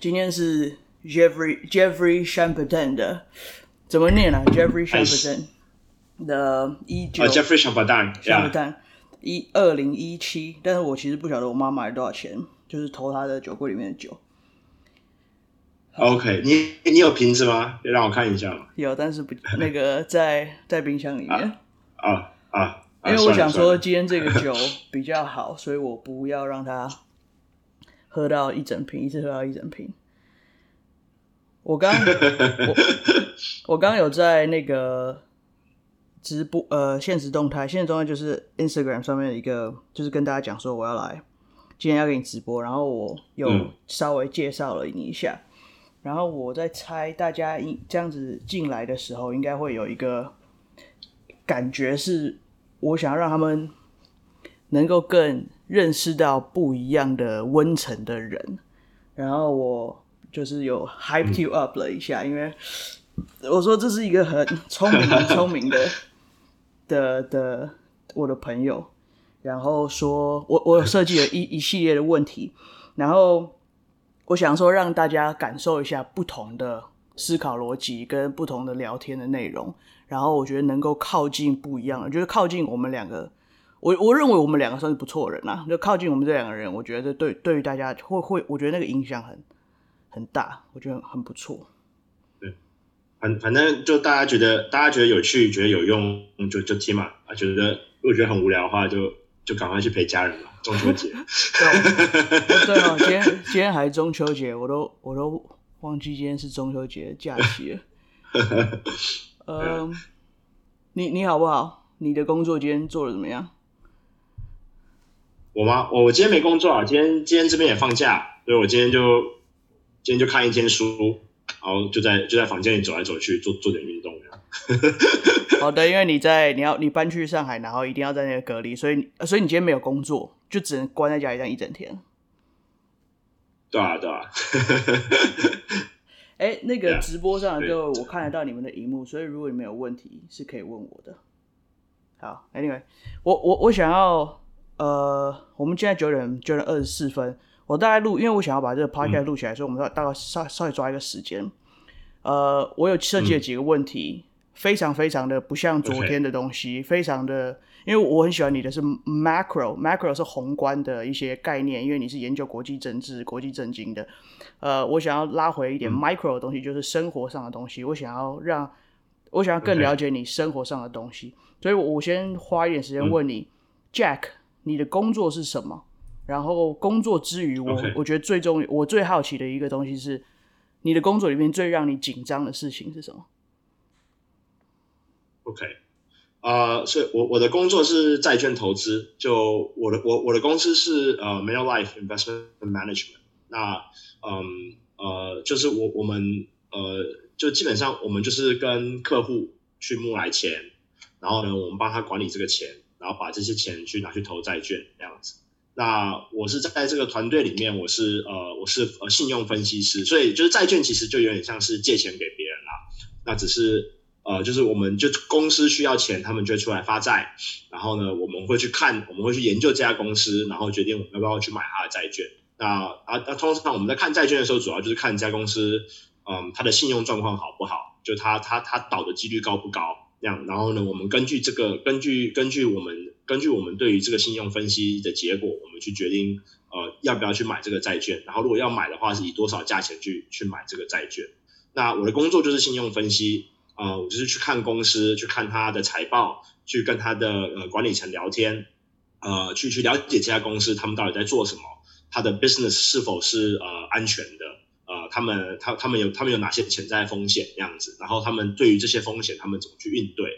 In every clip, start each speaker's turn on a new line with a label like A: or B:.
A: 今天是 Jeffrey Jeffrey Chambertin 的，怎么念啊？Jeffrey Chambertin 的一九
B: Jeffrey Chambertin
A: Chambertin 一二零一七，但是我其实不晓得我妈买了多少钱，就是投他的酒柜里面的酒。
B: OK，你你有瓶子吗？让我看一下。
A: 有，但是不那个在在冰箱里面。
B: 啊啊，啊！
A: 因为我想说今天这个酒比较好，所以我不要让他。喝到一整瓶，一次喝到一整瓶。我刚我 我刚有在那个直播呃现实动态，现实动态就是 Instagram 上面的一个，就是跟大家讲说我要来，今天要给你直播，然后我有稍微介绍了你一下，嗯、然后我在猜大家一这样子进来的时候，应该会有一个感觉是，我想要让他们能够更。认识到不一样的温层的人，然后我就是有 hype you up 了一下，因为我说这是一个很聪明、很聪明的 的的我的朋友，然后说我我有设计了一一系列的问题，然后我想说让大家感受一下不同的思考逻辑跟不同的聊天的内容，然后我觉得能够靠近不一样的，就是靠近我们两个。我我认为我们两个算是不错的人啊，就靠近我们这两个人，我觉得对对于大家会会，我觉得那个影响很很大，我觉得很不错。
B: 对，反反正就大家觉得大家觉得有趣，觉得有用，就就听嘛。啊，觉得如果觉得很无聊的话，就就赶快去陪家人嘛。中秋节。
A: 对，对哦，今天今天还是中秋节，我都我都忘记今天是中秋节假期了。嗯，你你好不好？你的工作今天做的怎么样？
B: 我吗？我今天没工作啊，今天今天这边也放假，所以我今天就今天就看一天书，然后就在就在房间里走来走去，做做点运动这样。
A: 好的，因为你在你要你搬去上海，然后一定要在那个隔离，所以所以你今天没有工作，就只能关在家里这样一整天。
B: 对啊，对啊。
A: 哎，那个直播上的各位，我看得到你们的荧幕，所以如果你们有问题，是可以问我的。好，Anyway，我我我想要。呃，我们现在九点九点二十四分，我大概录，因为我想要把这个 podcast 录起来，嗯、所以我们大概稍稍微抓一个时间。呃，我有设计了几个问题，嗯、非常非常的不像昨天的东西.非常的，因为我很喜欢你的是 macro，macro 是宏观的一些概念，因为你是研究国际政治、国际政经的。呃，我想要拉回一点 micro 的东西，嗯、就是生活上的东西，我想要让，我想要更了解你生活上的东西.所以我先花一点时间问你、嗯、，Jack。你的工作是什么？然后工作之余，我.我觉得最重要，我最好奇的一个东西是，你的工作里面最让你紧张的事情是什么
B: ？OK，啊、uh，所以我我的工作是债券投资，就我的我我的公司是呃 Manulife Investment Management。那嗯呃，就是我我们呃，就基本上我们就是跟客户去募来钱，然后呢，我们帮他管理这个钱。然后把这些钱去拿去投债券这样子。那我是在这个团队里面，我是呃我是呃信用分析师，所以就是债券其实就有点像是借钱给别人啦。那只是呃就是我们就公司需要钱，他们就会出来发债。然后呢，我们会去看，我们会去研究这家公司，然后决定我们要不要去买它的债券。那啊那通常我们在看债券的时候，主要就是看这家公司嗯它的信用状况好不好，就它它它倒的几率高不高。这样，然后呢，我们根据这个，根据根据我们根据我们对于这个信用分析的结果，我们去决定呃要不要去买这个债券。然后如果要买的话，是以多少价钱去去买这个债券。那我的工作就是信用分析，呃，我就是去看公司，去看他的财报，去跟他的呃管理层聊天，呃，去去了解这家公司他们到底在做什么，他的 business 是否是呃安全的。他们他他们有他们有哪些潜在风险这样子，然后他们对于这些风险他们怎么去应对？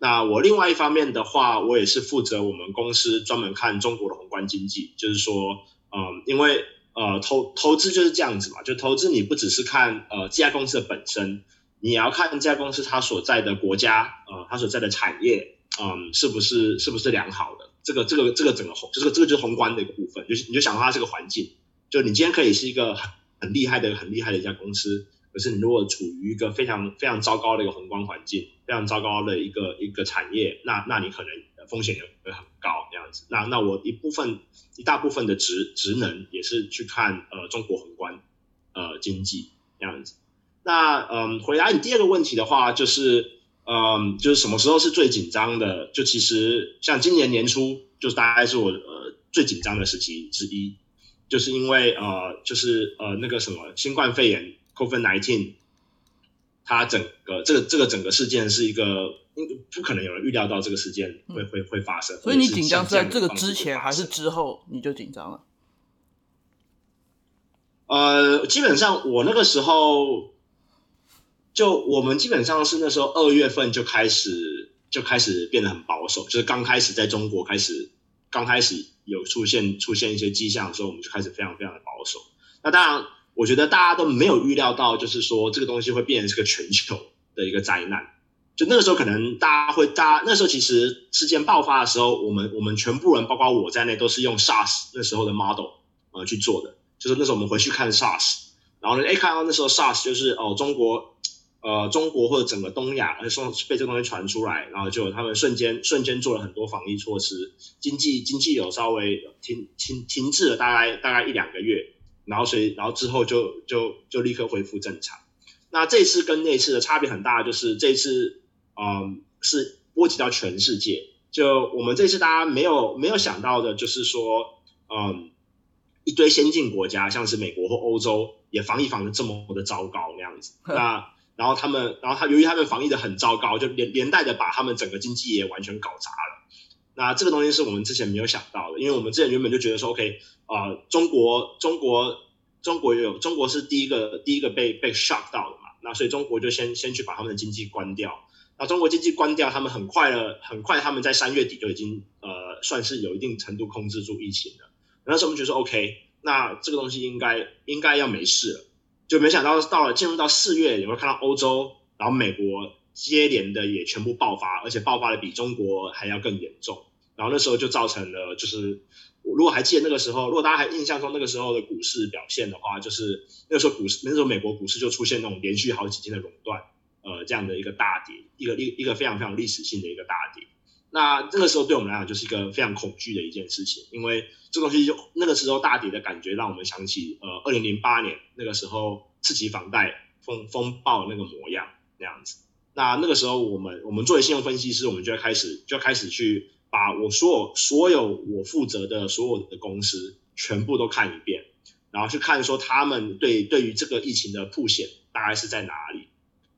B: 那我另外一方面的话，我也是负责我们公司专门看中国的宏观经济，就是说，嗯，因为呃投投资就是这样子嘛，就投资你不只是看呃这家公司的本身，你也要看这家公司它所在的国家，呃，它所在的产业，嗯，是不是是不是良好的？这个这个这个整个宏，这个这个就是宏观的一个部分，就是你就想到它这个环境，就你今天可以是一个。很厉害的、很厉害的一家公司，可是你如果处于一个非常非常糟糕的一个宏观环境，非常糟糕的一个一个产业，那那你可能风险也会很高这样子。那那我一部分一大部分的职职能也是去看呃中国宏观，呃经济这样子。那嗯，回答你第二个问题的话，就是嗯，就是什么时候是最紧张的？就其实像今年年初，就是大概是我呃最紧张的时期之一，就是因为呃，就是呃那个什么新冠肺炎 （COVID-19）。它整个这个这个整个事件是一个，不可能有人预料到这个事件会、嗯、会会发生。
A: 所以你紧张是在这个之前还是之后你就紧张了？
B: 呃，基本上我那个时候，就我们基本上是那时候二月份就开始就开始变得很保守，就是刚开始在中国开始刚开始有出现出现一些迹象的时候，我们就开始非常非常的保守。那当然。我觉得大家都没有预料到，就是说这个东西会变成是个全球的一个灾难。就那个时候，可能大家会，大家那时候其实事件爆发的时候，我们我们全部人，包括我在内，都是用 SARS 那时候的 model 呃去做的。就是那时候我们回去看 SARS，然后呢，哎，看到那时候 SARS 就是哦，中国呃中国或者整个东亚，呃说被这个东西传出来，然后就他们瞬间瞬间做了很多防疫措施，经济经济有稍微停停停滞了大概大概一两个月。然后所以，然后之后就就就立刻恢复正常。那这次跟那次的差别很大，就是这次，嗯，是波及到全世界。就我们这次大家没有没有想到的，就是说，嗯，一堆先进国家，像是美国或欧洲，也防疫防的这么的糟糕那样子。那然后他们，然后他由于他们防疫的很糟糕，就连连带的把他们整个经济也完全搞砸了。那这个东西是我们之前没有想到的，因为我们之前原本就觉得说，OK，呃，中国，中国，中国有，中国是第一个，第一个被被 shock 到的嘛，那所以中国就先先去把他们的经济关掉。那中国经济关掉，他们很快了，很快他们在三月底就已经呃，算是有一定程度控制住疫情了。那时候我们觉得说，OK，那这个东西应该应该要没事了，就没想到到了进入到四月，你会看到欧洲，然后美国接连的也全部爆发，而且爆发的比中国还要更严重。然后那时候就造成了，就是如果还记得那个时候，如果大家还印象中那个时候的股市表现的话，就是那个时候股市，那时候美国股市就出现那种连续好几天的熔断，呃，这样的一个大跌，一个一一个非常非常历史性的一个大跌。那那个时候对我们来讲就是一个非常恐惧的一件事情，因为这东西就那个时候大跌的感觉，让我们想起呃，二零零八年那个时候次级房贷风风暴那个模样那样子。那那个时候我们我们作为信用分析师，我们就要开始就要开始去。把我所有所有我负责的所有的公司全部都看一遍，然后去看说他们对对于这个疫情的曝险大概是在哪里，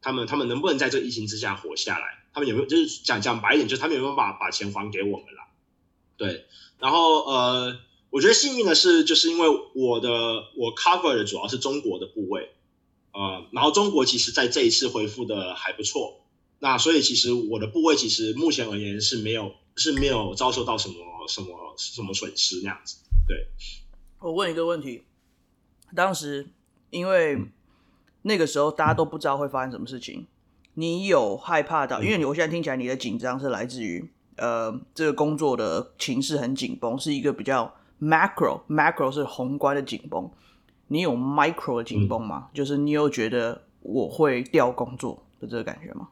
B: 他们他们能不能在这个疫情之下活下来？他们有没有就是讲讲白一点，就是他们有没有把把钱还给我们了？对，然后呃，我觉得幸运的是，就是因为我的我 cover 的主要是中国的部位，呃，然后中国其实在这一次恢复的还不错，那所以其实我的部位其实目前而言是没有。是没有遭受到什么什么什么损失那样子。对，
A: 我问一个问题，当时因为那个时候大家都不知道会发生什么事情，你有害怕到？因为我现在听起来你的紧张是来自于呃，这个工作的情势很紧绷，是一个比较 macro macro 是宏观的紧绷。你有 micro 的紧绷吗？嗯、就是你有觉得我会掉工作的这个感觉吗？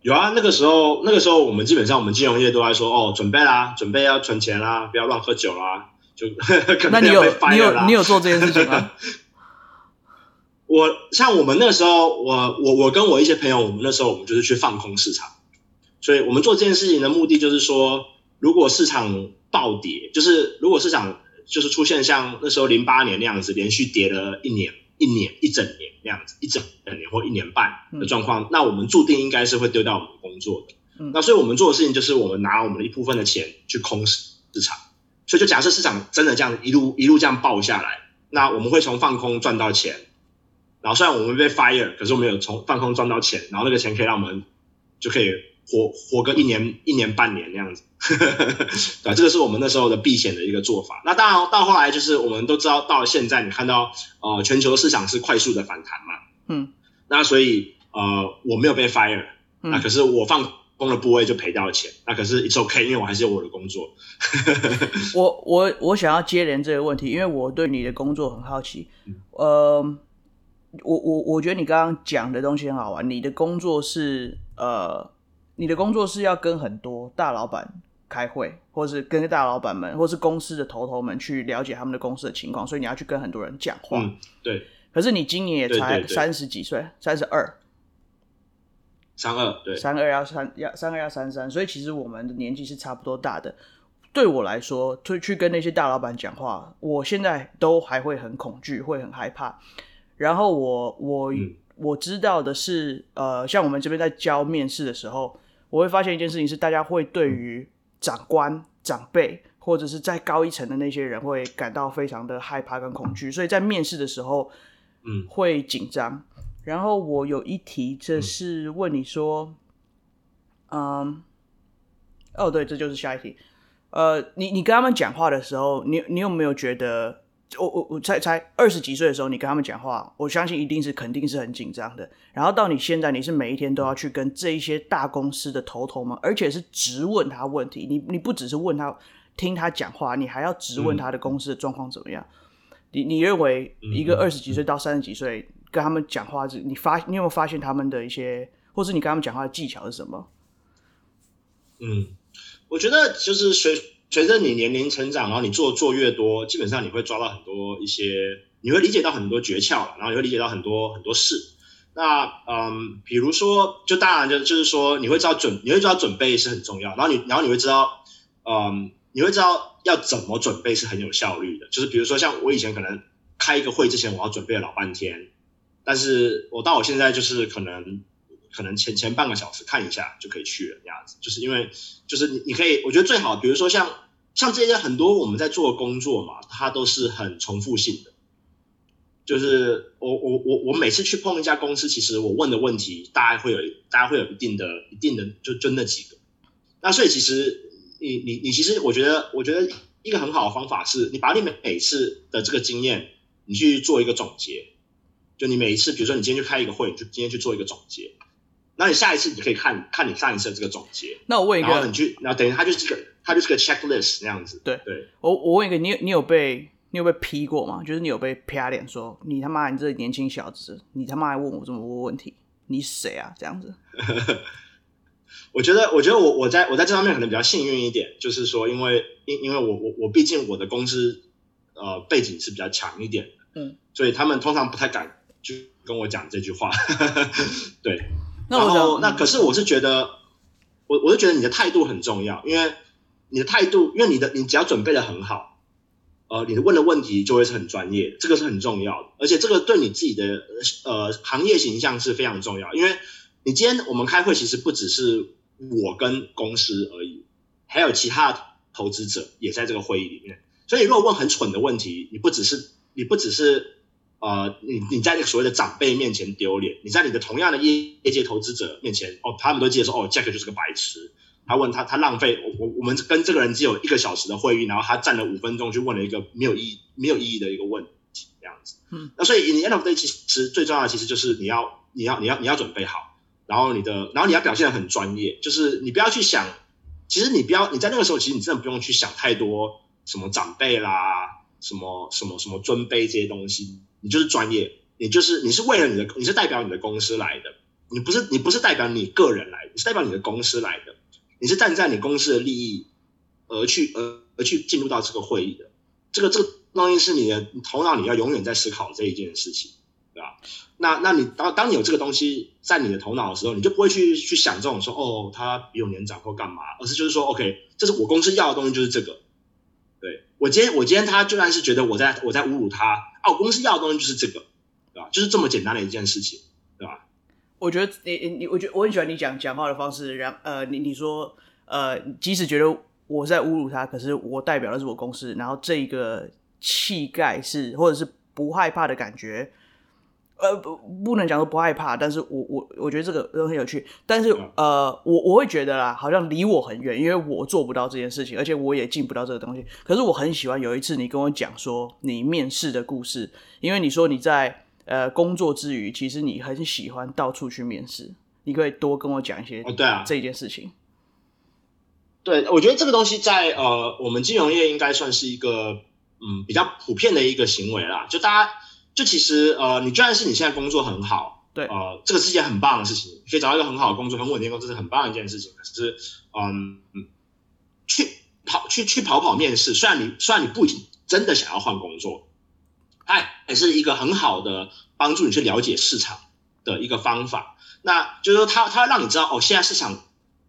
B: 有啊，那个时候，那个时候我们基本上我们金融业都在说哦，准备啦，准备要存钱啦，不要乱喝酒啦，就。
A: 那你有你有你有做这件事情吗？
B: 我像我们那时候，我我我跟我一些朋友，我们那时候我们就是去放空市场，所以我们做这件事情的目的就是说，如果市场暴跌，就是如果市场就是出现像那时候零八年那样子，连续跌了一年。一年一整年那样子，一整年或一年半的状况，嗯、那我们注定应该是会丢掉我们工作的。嗯、那所以我们做的事情就是，我们拿我们的一部分的钱去空市市场。所以就假设市场真的这样一路一路这样爆下来，那我们会从放空赚到钱。然后虽然我们被 fire，可是我们有从放空赚到钱，然后那个钱可以让我们就可以。活活个一年一年半年那样子，对，这个是我们那时候的避险的一个做法。那当然到后来就是我们都知道，到了现在你看到呃全球市场是快速的反弹嘛，嗯，那所以呃我没有被 fire，嗯，那可是我放空的部位就赔掉了钱，那可是 it's okay，因为我还是有我的工作。
A: 我我我想要接连这个问题，因为我对你的工作很好奇。嗯、呃，我我我觉得你刚刚讲的东西很好玩，你的工作是呃。你的工作是要跟很多大老板开会，或是跟大老板们，或是公司的头头们去了解他们的公司的情况，所以你要去跟很多人讲话。
B: 嗯，对。
A: 可是你今年也才三十几岁，三十二，
B: 三二，对，
A: 三二要三要三二要三三，所以其实我们的年纪是差不多大的。对我来说，去去跟那些大老板讲话，我现在都还会很恐惧，会很害怕。然后我我、嗯、我知道的是，呃，像我们这边在教面试的时候，我会发现一件事情是，大家会对于长官、长辈或者是再高一层的那些人，会感到非常的害怕跟恐惧，所以在面试的时候，嗯，会紧张。然后我有一题，这是问你说，嗯，哦，对，这就是下一题。呃，你你跟他们讲话的时候，你你有没有觉得，我我我才才二十几岁的时候，你跟他们讲话，我相信一定是肯定是很紧张的。然后到你现在，你是每一天都要去跟这一些大公司的头头们，而且是直问他问题。你你不只是问他听他讲话，你还要直问他的公司的状况怎么样？嗯、你你认为一个二十几岁到三十几岁跟他们讲话，是你发你有没有发现他们的一些，或是你跟他们讲话的技巧是什么？
B: 嗯。我觉得就是随随着你年龄成长，然后你做做越多，基本上你会抓到很多一些，你会理解到很多诀窍，然后你会理解到很多很多事。那嗯，比如说，就当然就就是说，你会知道准，你会知道准备是很重要，然后你然后你会知道，嗯，你会知道要怎么准备是很有效率的。就是比如说，像我以前可能开一个会之前，我要准备老半天，但是我到我现在就是可能。可能前前半个小时看一下就可以去了，这样子，就是因为就是你你可以，我觉得最好，比如说像像这些很多我们在做的工作嘛，它都是很重复性的。就是我我我我每次去碰一家公司，其实我问的问题大概会有大概会有一定的一定的就就那几个。那所以其实你你你其实我觉得我觉得一个很好的方法是你把你每每次的这个经验你去做一个总结，就你每一次比如说你今天去开一个会，就今天去做一个总结。那你下一次你可以看看你上一次的这个总结。那我问一个，然后你去，然后等于它就是个，它就是个 checklist 那样子。
A: 对
B: 对。
A: 我我问一个，你你有被你有被批过吗？就是你有被啪脸说你他妈你这年轻小子，你他妈还问我这么多问题，你谁啊？这样子。
B: 我觉得我觉得我我在我在这方面可能比较幸运一点，就是说因为因因为我我我毕竟我的公司呃背景是比较强一点的，嗯，所以他们通常不太敢就跟我讲这句话，对。那然后，那可是我是觉得，我我是觉得你的态度很重要，因为你的态度，因为你的你只要准备的很好，呃，你的问的问题就会是很专业，这个是很重要的，而且这个对你自己的呃行业形象是非常重要，因为你今天我们开会其实不只是我跟公司而已，还有其他投资者也在这个会议里面，所以如果问很蠢的问题，你不只是你不只是。呃，你你在那个所谓的长辈面前丢脸，你在你的同样的业业界投资者面前，哦，他们都记得说，哦，Jack 就是个白痴。他问他，他浪费我我我们跟这个人只有一个小时的会议，然后他站了五分钟去问了一个没有意义没有意义的一个问题，这样子。嗯，那所以 in the end of day 其实最重要的其实就是你要你要你要你要准备好，然后你的然后你要表现得很专业，就是你不要去想，其实你不要你在那个时候其实你真的不用去想太多什么长辈啦，什么什么什么尊卑这些东西。你就是专业，你就是你是为了你的，你是代表你的公司来的，你不是你不是代表你个人来，你是代表你的公司来的，你是站在你公司的利益而去而而去进入到这个会议的，这个这个东西是你的头脑，你要永远在思考这一件事情，对吧？那那你当当你有这个东西在你的头脑的时候，你就不会去去想这种说哦，他比我年长或干嘛，而是就是说，OK，这是我公司要的东西，就是这个。对，我今天我今天他就算是觉得我在我在侮辱他哦，我公司要的东西就是这个，对吧？就是这么简单的一件事情，对吧？
A: 我觉得你你我觉得我很喜欢你讲讲话的方式，然呃你你说呃即使觉得我在侮辱他，可是我代表的是我公司，然后这一个气概是或者是不害怕的感觉。呃，不，不能讲说不害怕，但是我我我觉得这个都很有趣，但是呃，我我会觉得啦，好像离我很远，因为我做不到这件事情，而且我也进不到这个东西。可是我很喜欢有一次你跟我讲说你面试的故事，因为你说你在呃工作之余，其实你很喜欢到处去面试，你可以多跟我讲一些。对啊，这件事情。
B: 对，我觉得这个东西在呃我们金融业应该算是一个嗯比较普遍的一个行为啦，就大家。就其实，呃，你就算是你现在工作很好，
A: 对，
B: 呃，这个是一件很棒的事情，可以找到一个很好的工作，很稳定的工作是很棒的一件事情。可是，嗯，去跑去去跑跑面试，虽然你虽然你不仅真的想要换工作，它也是一个很好的帮助你去了解市场的一个方法。那就是说他，他他让你知道哦，现在市场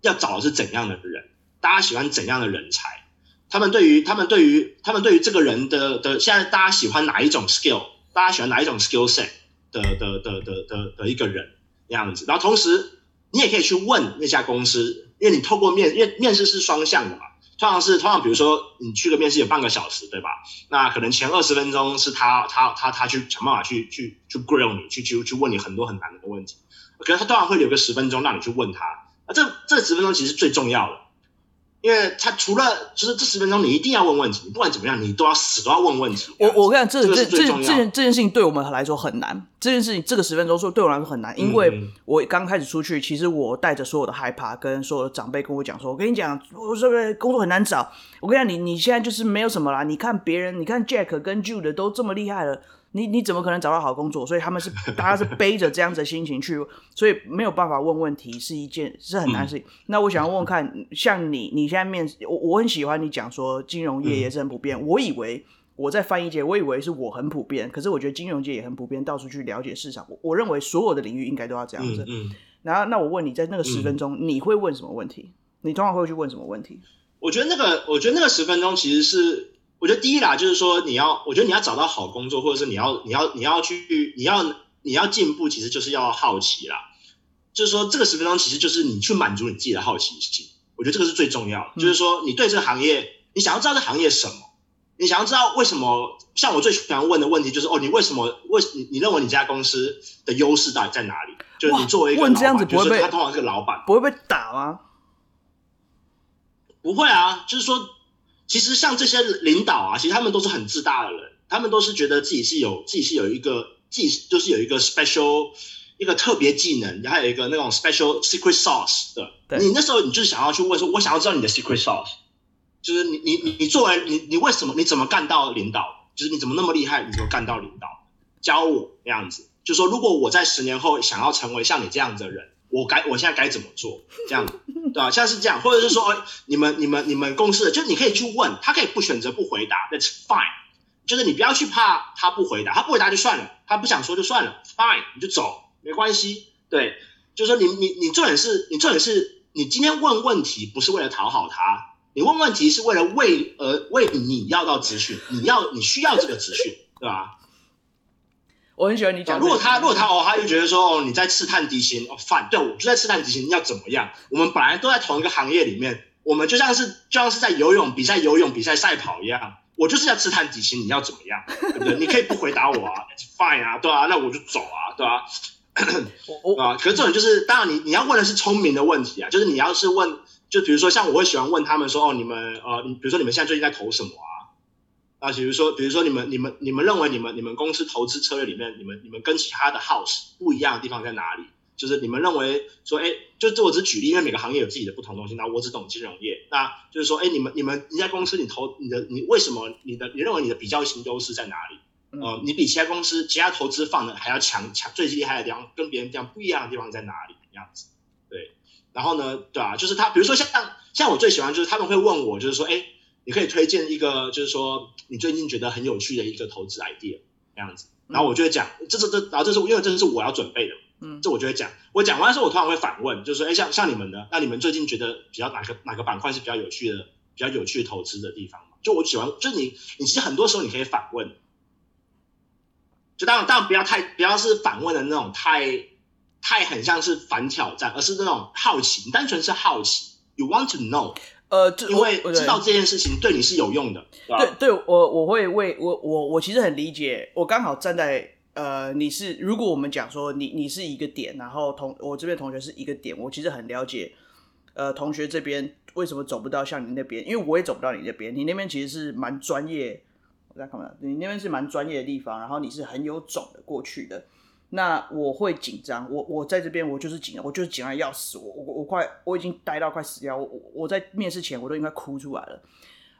B: 要找的是怎样的人，大家喜欢怎样的人才，他们对于他们对于他们对于这个人的的现在大家喜欢哪一种 skill，大家喜欢哪一种 skill set 的的的的的的，一个人那样子。然后同时你也可以去问那家公司，因为你透过面，因为面试是双向的嘛，通常是通常比如说你去个面试有半个小时，对吧？那可能前二十分钟是他他他他去想办法去去去 grill 你，去去去问你很多很难的问题。可是他当然会留个十分钟让你去问他，啊，这这十分钟其实最重要的，因为他除了就是这十分钟你一定要问问题，不管怎么样你都要死都要问问题。
A: 我我跟你
B: 讲，
A: 这这
B: 这
A: 这件这件事情对我们来说很难，这件事情这个十分钟说对我来说很难，因为我刚开始出去，其实我带着所有的害怕，跟所有的长辈跟我讲说，我跟你讲，我这个工作很难找，我跟你讲，你你现在就是没有什么啦，你看别人，你看 Jack 跟 Jude 都这么厉害了。你你怎么可能找到好工作？所以他们是大家是背着这样子的心情去，所以没有办法问问题是一件是很难事情。嗯、那我想要问问看，像你你现在面试，我我很喜欢你讲说金融业也是很普遍。嗯、我以为我在翻译界，我以为是我很普遍，可是我觉得金融界也很普遍，到处去了解市场。我我认为所有的领域应该都要这样子。然后那我问你在那个十分钟，嗯、你会问什么问题？你通常会去问什么问题？
B: 我觉得那个，我觉得那个十分钟其实是。我觉得第一啦，就是说你要，我觉得你要找到好工作，或者是你要，你要，你要去，你要，你要进步，其实就是要好奇啦。就是说，这个十分钟其实就是你去满足你自己的好奇心。我觉得这个是最重要的。嗯、就是说，你对这个行业，你想要知道这行业什么？你想要知道为什么？像我最喜欢问的问题就是，哦，你为什么？为你你认为你这家公司的优势到底在哪里？就是你作为一个老板，
A: 问这样子不会被
B: 他通常是个老板，
A: 不会被打吗？
B: 不会啊，就是说。其实像这些领导啊，其实他们都是很自大的人，他们都是觉得自己是有自己是有一个自己就是有一个 special 一个特别技能，然后有一个那种 special secret sauce 的。你那时候你就是想要去问说，我想要知道你的 secret sauce，就是你你你作为你你为什么你怎么干到领导？就是你怎么那么厉害？你怎么干到领导？教我那样子，就是说如果我在十年后想要成为像你这样子的人。我该我现在该怎么做？这样对吧？像是这样，或者是说，哎，你们、你们、你们公司的，就是你可以去问他，可以不选择不回答，That's fine。就是你不要去怕他不回答，他不回答就算了，他不想说就算了，fine，你就走，没关系。对，就是说你你你重点是，你重点是你今天问问题不是为了讨好他，你问问题是为了为呃为你要到资讯，你要你需要这个资讯，对吧？
A: 我很喜欢你讲。
B: 如果他如果他哦，他就觉得说哦，你在刺探敌情哦，反对，我就在刺探敌情，要怎么样？我们本来都在同一个行业里面，我们就像是就像是在游泳比赛、游泳比赛赛跑一样，我就是要刺探敌情，你要怎么样？对不对？你可以不回答我啊，fine 啊，对啊，那我就走啊，对啊，啊，可是这种就是，当然你你要问的是聪明的问题啊，就是你要是问，就比如说像我会喜欢问他们说哦，你们呃，你比如说你们现在最近在投什么啊？啊，比如说，比如说你们、你们、你们认为你们、你们公司投资策略里面，你们、你们跟其他的 house 不一样的地方在哪里？就是你们认为说，哎，就这我只举例，因为每个行业有自己的不同东西。那我只懂金融业，那就是说，哎，你们、你们一家公司，你投你的，你为什么你的，你认为你的比较型优势在哪里？嗯、呃，你比其他公司、其他投资放的还要强强，最厉害的地方，跟别人这样不一样的地方在哪里？这样子，对。然后呢，对啊，就是他，比如说像像我最喜欢就是他们会问我，就是说，哎。你可以推荐一个，就是说你最近觉得很有趣的一个投资 idea 这样子，然后我就会讲，这是这，然后这是因为这是我要准备的，嗯，这我就会讲，我讲完之后我通常会反问，就是说，哎，像像你们呢，那你们最近觉得比较哪个哪个板块是比较有趣的，比较有趣的投资的地方嘛？就我喜欢，就你你其实很多时候你可以反问，就当然当然不要太不要是反问的那种太太很像是反挑战，而是那种好奇，你单纯是好奇，you want to know。
A: 呃，
B: 因为知道这件事情对你是有用的，
A: 对？对，对我我会为我我我其实很理解，我刚好站在呃，你是如果我们讲说你你是一个点，然后同我这边同学是一个点，我其实很了解，呃，同学这边为什么走不到像你那边，因为我也走不到你那边，你那边其实是蛮专业，我在看看，你那边是蛮专业的地方，然后你是很有种的过去的。那我会紧张，我我在这边我就是紧张，我就是紧张要死，我我我快我已经呆到快死掉，我我在面试前我都应该哭出来了。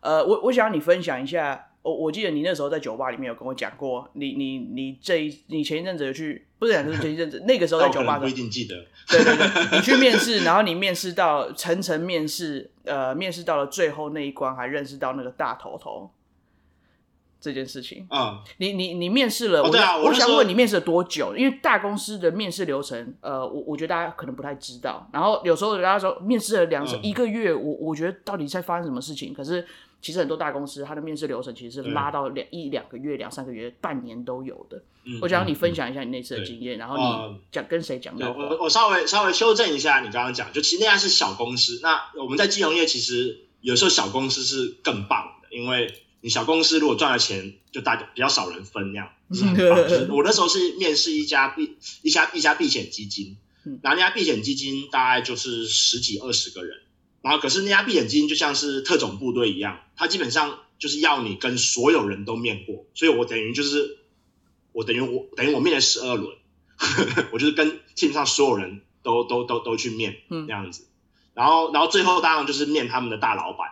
A: 呃，我我想你分享一下。我我记得你那时候在酒吧里面有跟我讲过，你你你这一你前一阵子有去，不是讲就是前一阵子，那个时候在酒吧，
B: 不一定记得。
A: 对对对，你去面试，然后你面试到层层面试，呃，面试到了最后那一关，还认识到那个大头头这件事情。
B: 嗯，
A: 你你你面试了，
B: 哦、对啊，
A: 我，我想问你面试了多久？因为大公司的面试流程，呃，我我觉得大家可能不太知道。然后有时候大家说面试了两次、嗯、一个月，我我觉得到底在发生什么事情？可是。其实很多大公司，它的面试流程其实是拉到两一两个月、两三个月、半年都有的。嗯、我想你分享一下你那次的经验，然后你讲跟谁讲的？
B: 我我稍微稍微修正一下你刚刚讲，就其实那家是小公司。那我们在金融业其实有时候小公司是更棒的，因为你小公司如果赚了钱，就大家比较少人分那样。就是、我那时候是面试一家避一家一家避险基金，然后那家避险基金大概就是十几二十个人。然后，可是那家避险基金就像是特种部队一样，它基本上就是要你跟所有人都面过，所以我等于就是我等于我等于我面了十二轮，我就是跟 team 上所有人都都都都去面，那样子。然后，然后最后当然就是面他们的大老板。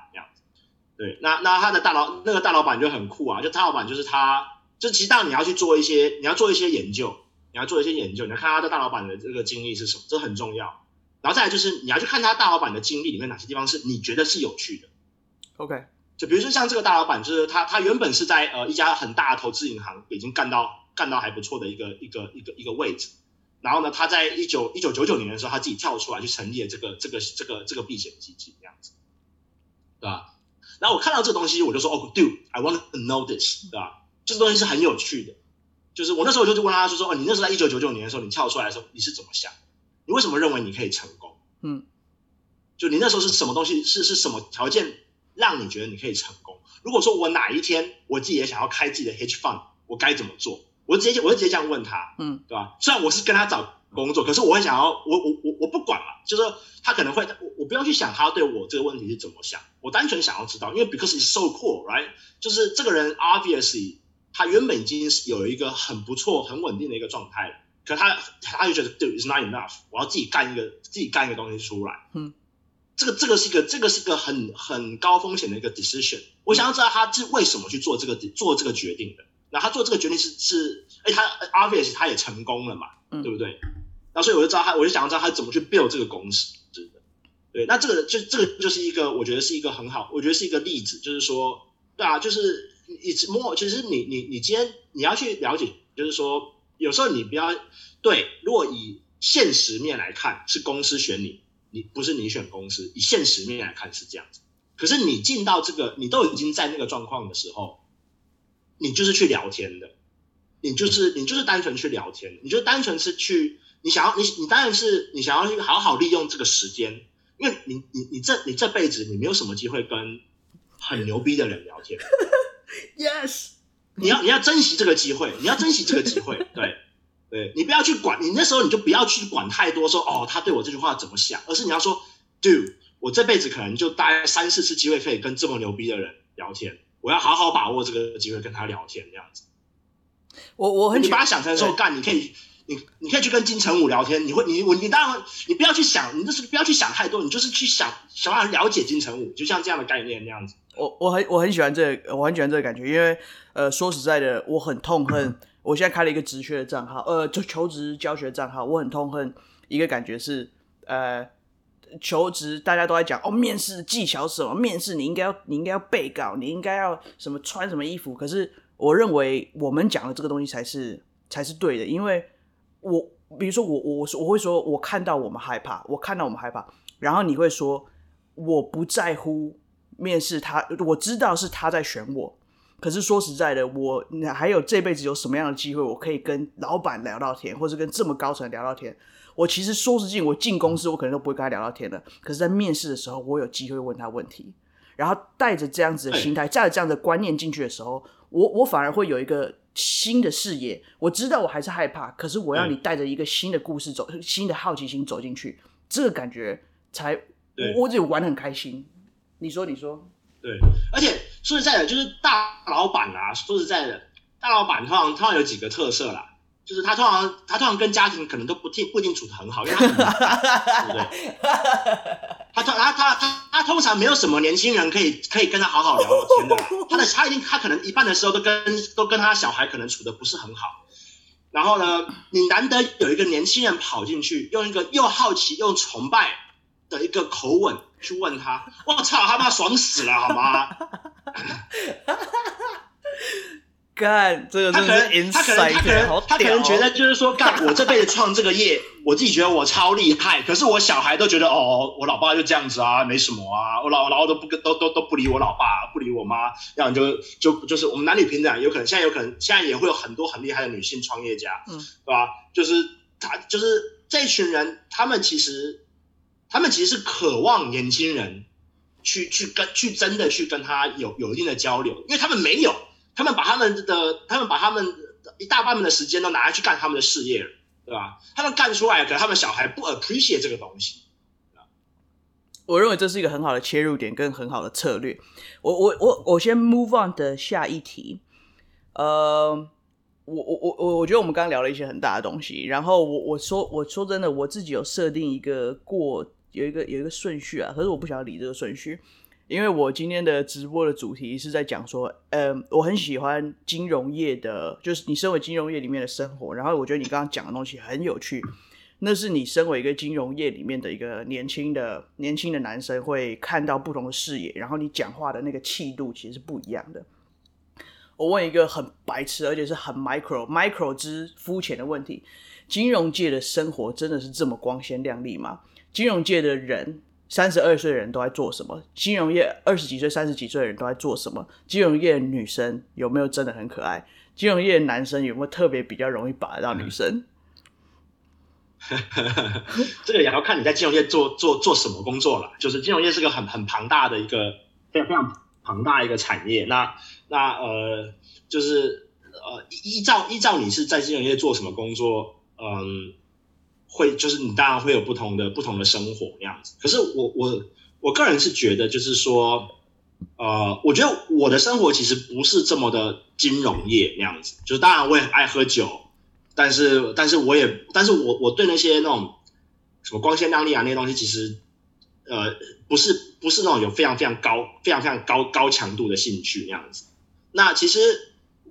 B: 对，那那他的大老那个大老板就很酷啊，就大老板就是他，就其实当你要去做一些，你要做一些研究，你要做一些研究，你要看他的大老板的这个经历是什么，这很重要。然后再来就是你要去看他大老板的经历里面哪些地方是你觉得是有趣的
A: ，OK？
B: 就比如说像这个大老板，就是他他原本是在呃一家很大的投资银行已经干到干到还不错的一个一个一个一个位置，然后呢，他在一九一九九九年的时候，他自己跳出来去成立了这个这个这个这个避险基金这样子，对吧？然后我看到这个东西，我就说哦，Dude，I want to know this，对吧？这个东西是很有趣的，就是我那时候就就问他，就说哦，你那时候在一九九九年的时候，你跳出来的时候，你是怎么想？你为什么认为你可以成功？
A: 嗯，
B: 就你那时候是什么东西？是是什么条件让你觉得你可以成功？如果说我哪一天我自己也想要开自己的 hedge fund，我该怎么做？我直接我就直接这样问他，
A: 嗯，
B: 对吧？虽然我是跟他找工作，可是我会想要，我我我我不管嘛，就是说他可能会，我我不要去想他对我这个问题是怎么想，我单纯想要知道，因为 because it's so cool，right？就是这个人 obviously 他原本已经有一个很不错、很稳定的一个状态了。可他他就觉得，Dude, it's not enough，我要自己干一个自己干一个东西出来。
A: 嗯，
B: 这个这个是一个这个是一个很很高风险的一个 decision。我想要知道他是为什么去做这个做这个决定的。那他做这个决定是是，哎，他 obviously 他也成功了嘛，
A: 嗯、
B: 对不对？那所以我就知道他，我就想要知道他怎么去 build 这个公司。对，那这个就这个就是一个我觉得是一个很好，我觉得是一个例子，就是说，对啊，就是 it's more，其实你你你今天你要去了解，就是说。有时候你不要对，如果以现实面来看是公司选你，你不是你选公司。以现实面来看是这样子，可是你进到这个，你都已经在那个状况的时候，你就是去聊天的，你就是你就是单纯去聊天，你就单纯是去，你想要你你当然是你想要去好好利用这个时间，因为你你你这你这辈子你没有什么机会跟很牛逼的人聊天。
A: Yes。
B: 你要你要珍惜这个机会，你要珍惜这个机会，对对，你不要去管，你那时候你就不要去管太多说，说哦他对我这句话怎么想，而是你要说，Dude，我这辈子可能就大概三四次机会可以跟这么牛逼的人聊天，我要好好把握这个机会跟他聊天这样子。
A: 我我很
B: 你把它想成说干，你可以你你可以去跟金城武聊天，你会你我你当然你不要去想，你就是不要去想太多，你就是去想想办法了解金城武，就像这样的概念那样子。
A: 我我很我很喜欢这个，我很喜欢这个感觉，因为呃，说实在的，我很痛恨。我现在开了一个职缺的账号，呃，就求职教学账号，我很痛恨一个感觉是，呃，求职大家都在讲哦，面试技巧是什么？面试你应该要你应该要背稿，你应该要什么穿什么衣服？可是我认为我们讲的这个东西才是才是对的，因为我比如说我我我会说，我看到我们害怕，我看到我们害怕，然后你会说我不在乎。面试他，我知道是他在选我，可是说实在的，我还有这辈子有什么样的机会，我可以跟老板聊到天，或者跟这么高层聊到天？我其实说实际，我进公司我可能都不会跟他聊到天的。可是，在面试的时候，我有机会问他问题，然后带着这样子的心态，带着这样的观念进去的时候，我我反而会有一个新的视野。我知道我还是害怕，可是我要你带着一个新的故事走，新的好奇心走进去，这个感觉才我我自己玩得很开心。你说，你说，
B: 对，而且说实在的，就是大老板啊，说实在的，大老板通常通常有几个特色啦，就是他通常他通常跟家庭可能都不定不一定处的很好，因为他 对不对？他他他他他他通常没有什么年轻人可以可以跟他好好聊天的，他的他一定他可能一半的时候都跟都跟他小孩可能处的不是很好，然后呢，你难得有一个年轻人跑进去，用一个又好奇又崇拜的一个口吻去问他，我操他妈爽死了好吗？
A: 干，这个
B: 他可能，他可能，他可能，他可能觉得就是说，干，我这辈子创这个业，我自己觉得我超厉害，可是我小孩都觉得，哦，我老爸就这样子啊，没什么啊，我老老都不跟，都都都不理我老爸，不理我妈，这样就就就是我们男女平等，有可能现在有可能现在也会有很多很厉害的女性创业家，嗯，对吧？就是他就是这群人，他们其实他们其实是渴望年轻人去去跟去真的去跟他有有一定的交流，因为他们没有。他们把他们的，他们把他们一大半的时间都拿来去干他们的事业了，对吧？他们干出来，可是他们小孩不 appreciate 这个东西。
A: 我认为这是一个很好的切入点，跟很好的策略。我我我我先 move on 的下一题。呃，我我我我我觉得我们刚刚聊了一些很大的东西，然后我我说我说真的，我自己有设定一个过有一个有一个顺序啊，可是我不想要理这个顺序。因为我今天的直播的主题是在讲说，嗯，我很喜欢金融业的，就是你身为金融业里面的生活。然后我觉得你刚刚讲的东西很有趣，那是你身为一个金融业里面的一个年轻的年轻的男生会看到不同的视野，然后你讲话的那个气度其实是不一样的。我问一个很白痴，而且是很 micro micro 之肤浅的问题：金融界的生活真的是这么光鲜亮丽吗？金融界的人？三十二岁的人都在做什么？金融业二十几岁、三十几岁的人都在做什么？金融业女生有没有真的很可爱？金融业男生有没有特别比较容易把得到女生？
B: 这个也要看你在金融业做做做什么工作了。就是金融业是个很很庞大的一个非常非常庞大的一个产业。那那呃，就是呃依照依照你是在金融业做什么工作，嗯。会就是你当然会有不同的不同的生活那样子，可是我我我个人是觉得就是说，呃，我觉得我的生活其实不是这么的金融业那样子，就是当然我也很爱喝酒，但是但是我也但是我我对那些那种什么光鲜亮丽啊那些东西其实呃不是不是那种有非常非常高非常非常高高强度的兴趣那样子。那其实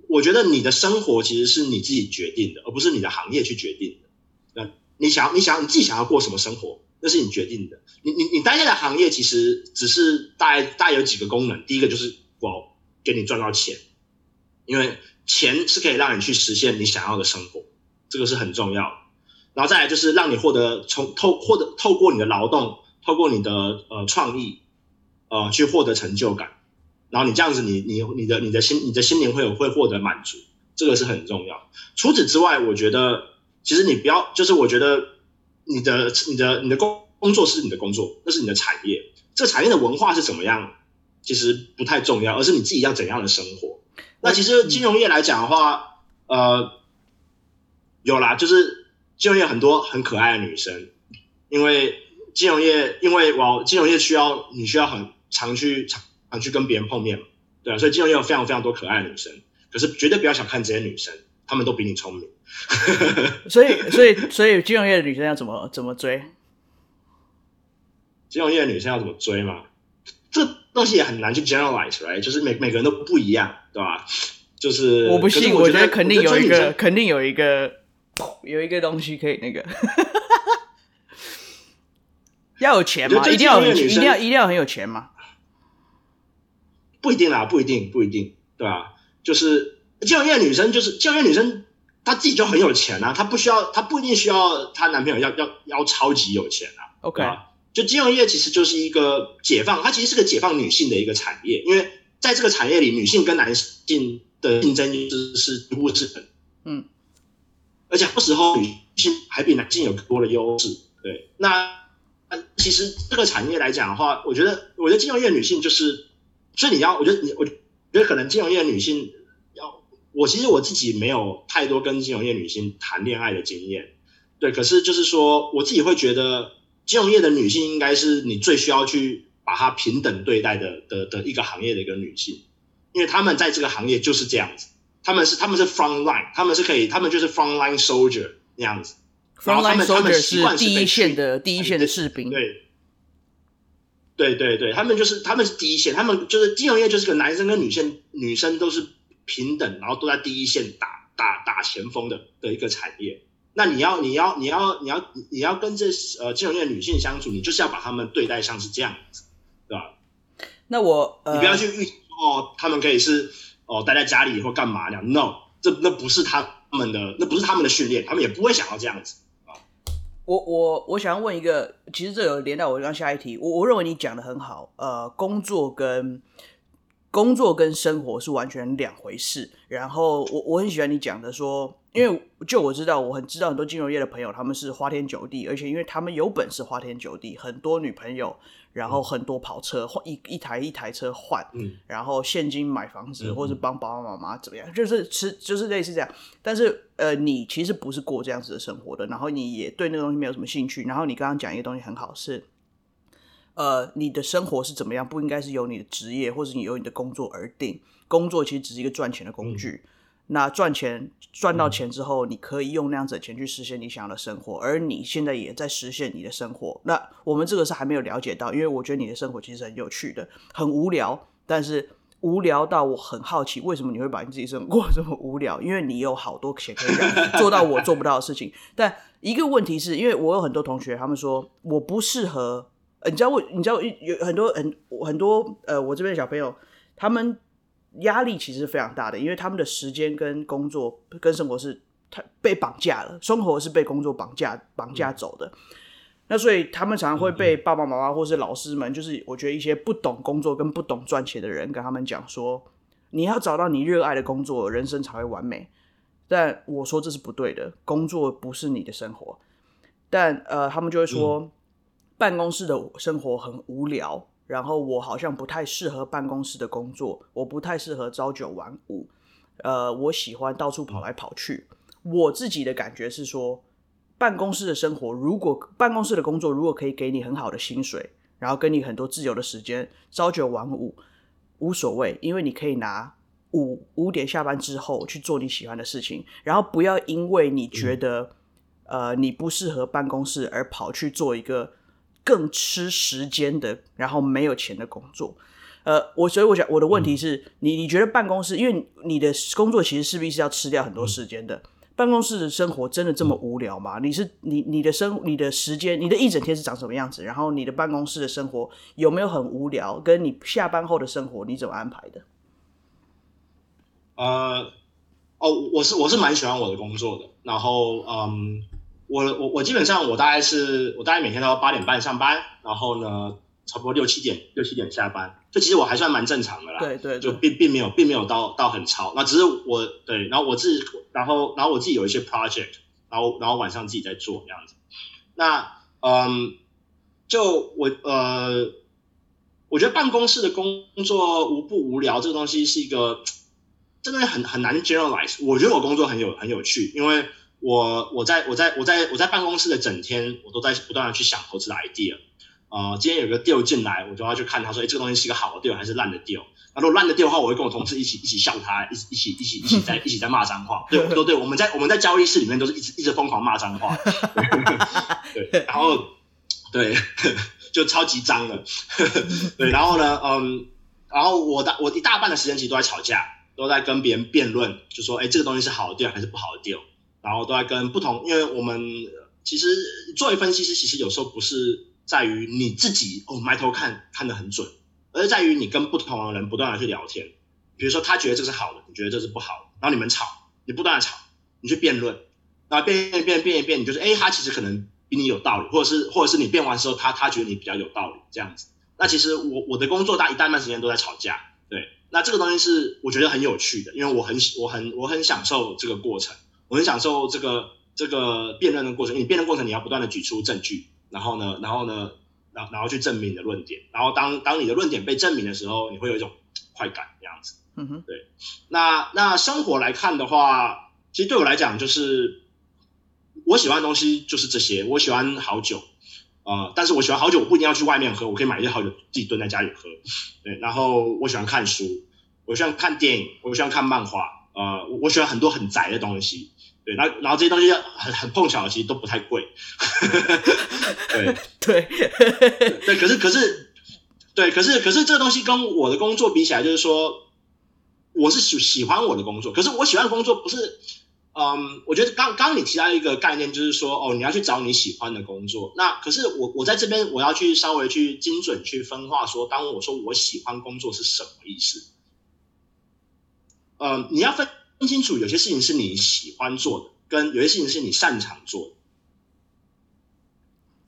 B: 我觉得你的生活其实是你自己决定的，而不是你的行业去决定的。你想要，你想，你自己想要过什么生活，那是你决定的。你你你待下的行业其实只是大概大概有几个功能。第一个就是我给你赚到钱，因为钱是可以让你去实现你想要的生活，这个是很重要的。然后再来就是让你获得从透获得透过你的劳动，透过你的呃创意，呃去获得成就感。然后你这样子，你你你的你的心你的心灵会有会获得满足，这个是很重要。除此之外，我觉得。其实你不要，就是我觉得你的、你的、你的工工作是你的工作，那是你的产业。这产业的文化是怎么样，其实不太重要，而是你自己要怎样的生活。那其实金融业来讲的话，呃，有啦，就是金融业很多很可爱的女生，因为金融业，因为我金融业需要你需要很常去常常去跟别人碰面嘛，对啊，所以金融业有非常非常多可爱的女生，可是绝对不要小看这些女生。她们都比你聪明，
A: 所以所以所以金融业的女生要怎么怎么追？
B: 金融业的女生要怎么追嘛？这东西也很难去 generalize，right？就是每每个人都不一样，对吧？就是
A: 我不信，
B: 我觉，
A: 我觉得肯定有一个，肯定有一个，有一个东西可以那个，要有钱嘛？一定要一定要一定要很有钱嘛？
B: 不一定啦，不一定，不一定，对吧？就是。金融业女生就是金融业女生，她自己就很有钱啊，她不需要，她不一定需要她男朋友要要要超级有钱啊。
A: OK，
B: 就金融业其实就是一个解放，它其实是个解放女性的一个产业，因为在这个产业里，女性跟男性的竞争是是几乎是等，嗯，而且很多时候女性还比男性有更多的优势。对，那其实这个产业来讲的话，我觉得我觉得金融业女性就是，所以你要，我觉得你我觉得可能金融业女性。我其实我自己没有太多跟金融业女性谈恋爱的经验，对，可是就是说我自己会觉得金融业的女性应该是你最需要去把她平等对待的的的一个行业的一个女性，因为她们在这个行业就是这样子，他们是他们是 front line，他们是可以，他们就是 front line soldier 那样子。
A: front line soldier
B: 是
A: 第一线的第一线的士兵。
B: 对。对对对，他们就是他们是第一线，他们就是金融业就是个男生跟女性女生都是平等，然后都在第一线打打打前锋的的一个产业。那你要你要你要你要你要跟这呃金融业的女性相处，你就是要把他们对待像是这样子，对吧？
A: 那我、呃、
B: 你不要去预哦，他们可以是哦待在家里或干嘛那样，no，这那不是他们的，那不是他们的训练，他们也不会想要这样子。
A: 我我我想要问一个，其实这有连到我刚下一题。我我认为你讲的很好，呃，工作跟工作跟生活是完全两回事。然后我我很喜欢你讲的说，因为就我知道，我很知道很多金融业的朋友他们是花天酒地，而且因为他们有本事花天酒地，很多女朋友。然后很多跑车换一一台一台车换，嗯，然后现金买房子，嗯、或者帮爸爸妈妈怎么样，就是吃就是类似这样。但是呃，你其实不是过这样子的生活的，然后你也对那个东西没有什么兴趣。然后你刚刚讲一个东西很好，是呃，你的生活是怎么样，不应该是由你的职业或者你由你的工作而定。工作其实只是一个赚钱的工具。嗯那赚钱赚到钱之后，你可以用那样子的钱去实现你想要的生活，而你现在也在实现你的生活。那我们这个是还没有了解到，因为我觉得你的生活其实很有趣的，很无聊，但是无聊到我很好奇，为什么你会把你自己生活过这么无聊？因为你有好多钱可以干，做到我做不到的事情。但一个问题是因为我有很多同学，他们说我不适合，你知道我，你知道有很多很很多呃，我这边的小朋友他们。压力其实是非常大的，因为他们的时间跟工作跟生活是他被绑架了，生活是被工作绑架绑架走的。嗯、那所以他们常常会被爸爸妈妈或是老师们，就是我觉得一些不懂工作跟不懂赚钱的人跟他们讲说，你要找到你热爱的工作，人生才会完美。但我说这是不对的，工作不是你的生活。但呃，他们就会说，嗯、办公室的生活很无聊。然后我好像不太适合办公室的工作，我不太适合朝九晚五，呃，我喜欢到处跑来跑去。我自己的感觉是说，办公室的生活，如果办公室的工作如果可以给你很好的薪水，然后给你很多自由的时间，朝九晚五无所谓，因为你可以拿五五点下班之后去做你喜欢的事情，然后不要因为你觉得呃你不适合办公室而跑去做一个。更吃时间的，然后没有钱的工作，呃，我所以我想我的问题是、嗯、你你觉得办公室，因为你的工作其实势必是要吃掉很多时间的，嗯、办公室的生活真的这么无聊吗？你是你你的生你的时间，你的一整天是长什么样子？然后你的办公室的生活有没有很无聊？跟你下班后的生活你怎么安排的？
B: 呃，哦，我是我是蛮喜欢我的工作的，然后嗯。我我我基本上我大概是我大概每天都要八点半上班，然后呢，差不多六七点六七点下班，就其实我还算蛮正常的啦。
A: 对对，对，
B: 就并并没有并没有到到很超，那只是我对，然后我自己，然后然后我自己有一些 project，然后然后晚上自己在做这样子。那嗯，就我呃，我觉得办公室的工作无不无聊，这个东西是一个真的很很难 generalize。我觉得我工作很有很有趣，因为。我我在我在我在我在办公室的整天，我都在不断的去想投资的 idea。呃，今天有个 deal 进来，我就要去看他说，哎，这个东西是一个好的 deal 还是烂的 deal？那如果烂的 deal 的话，我会跟我同事一起一起笑他，一起一起一起一起在一起在骂脏话。对，都对，我们在我们在交易室里面都是一直一直疯狂骂脏话。对，然后对，就超级脏的。对，然后呢，嗯，然后我大我一大半的时间其实都在吵架，都在跟别人辩论，就说，哎，这个东西是好的 deal 还是不好的 deal？然后都在跟不同，因为我们其实作为分析师，其实有时候不是在于你自己哦埋头看看得很准，而是在于你跟不同的人不断的去聊天。比如说他觉得这是好的，你觉得这是不好的，然后你们吵，你不断的吵，你去辩论，然后辩辩辩辩一辩，你就是哎，他其实可能比你有道理，或者是或者是你辩完之后，他他觉得你比较有道理这样子。那其实我我的工作大一大半时间都在吵架，对。那这个东西是我觉得很有趣的，因为我很我很我很享受这个过程。我很享受这个这个辩论的过程，你辩论过程你要不断的举出证据，然后呢，然后呢，然然后去证明你的论点，然后当当你的论点被证明的时候，你会有一种快感这样子。嗯哼，对。那那生活来看的话，其实对我来讲就是我喜欢的东西就是这些，我喜欢好酒，呃，但是我喜欢好酒，我不一定要去外面喝，我可以买一些好酒自己蹲在家里喝。对，然后我喜欢看书，我喜欢看电影，我喜欢看漫画。呃，我我喜欢很多很宅的东西，对，然后然后这些东西很很碰巧，其实都不太贵，对
A: 对
B: 对，可是可是对，可是可是这个东西跟我的工作比起来，就是说我是喜喜欢我的工作，可是我喜欢的工作不是。嗯，我觉得刚刚你提到一个概念，就是说，哦，你要去找你喜欢的工作。那可是我我在这边，我要去稍微去精准去分化，说，当我说我喜欢工作是什么意思？嗯，你要分清楚，有些事情是你喜欢做的，跟有些事情是你擅长做的。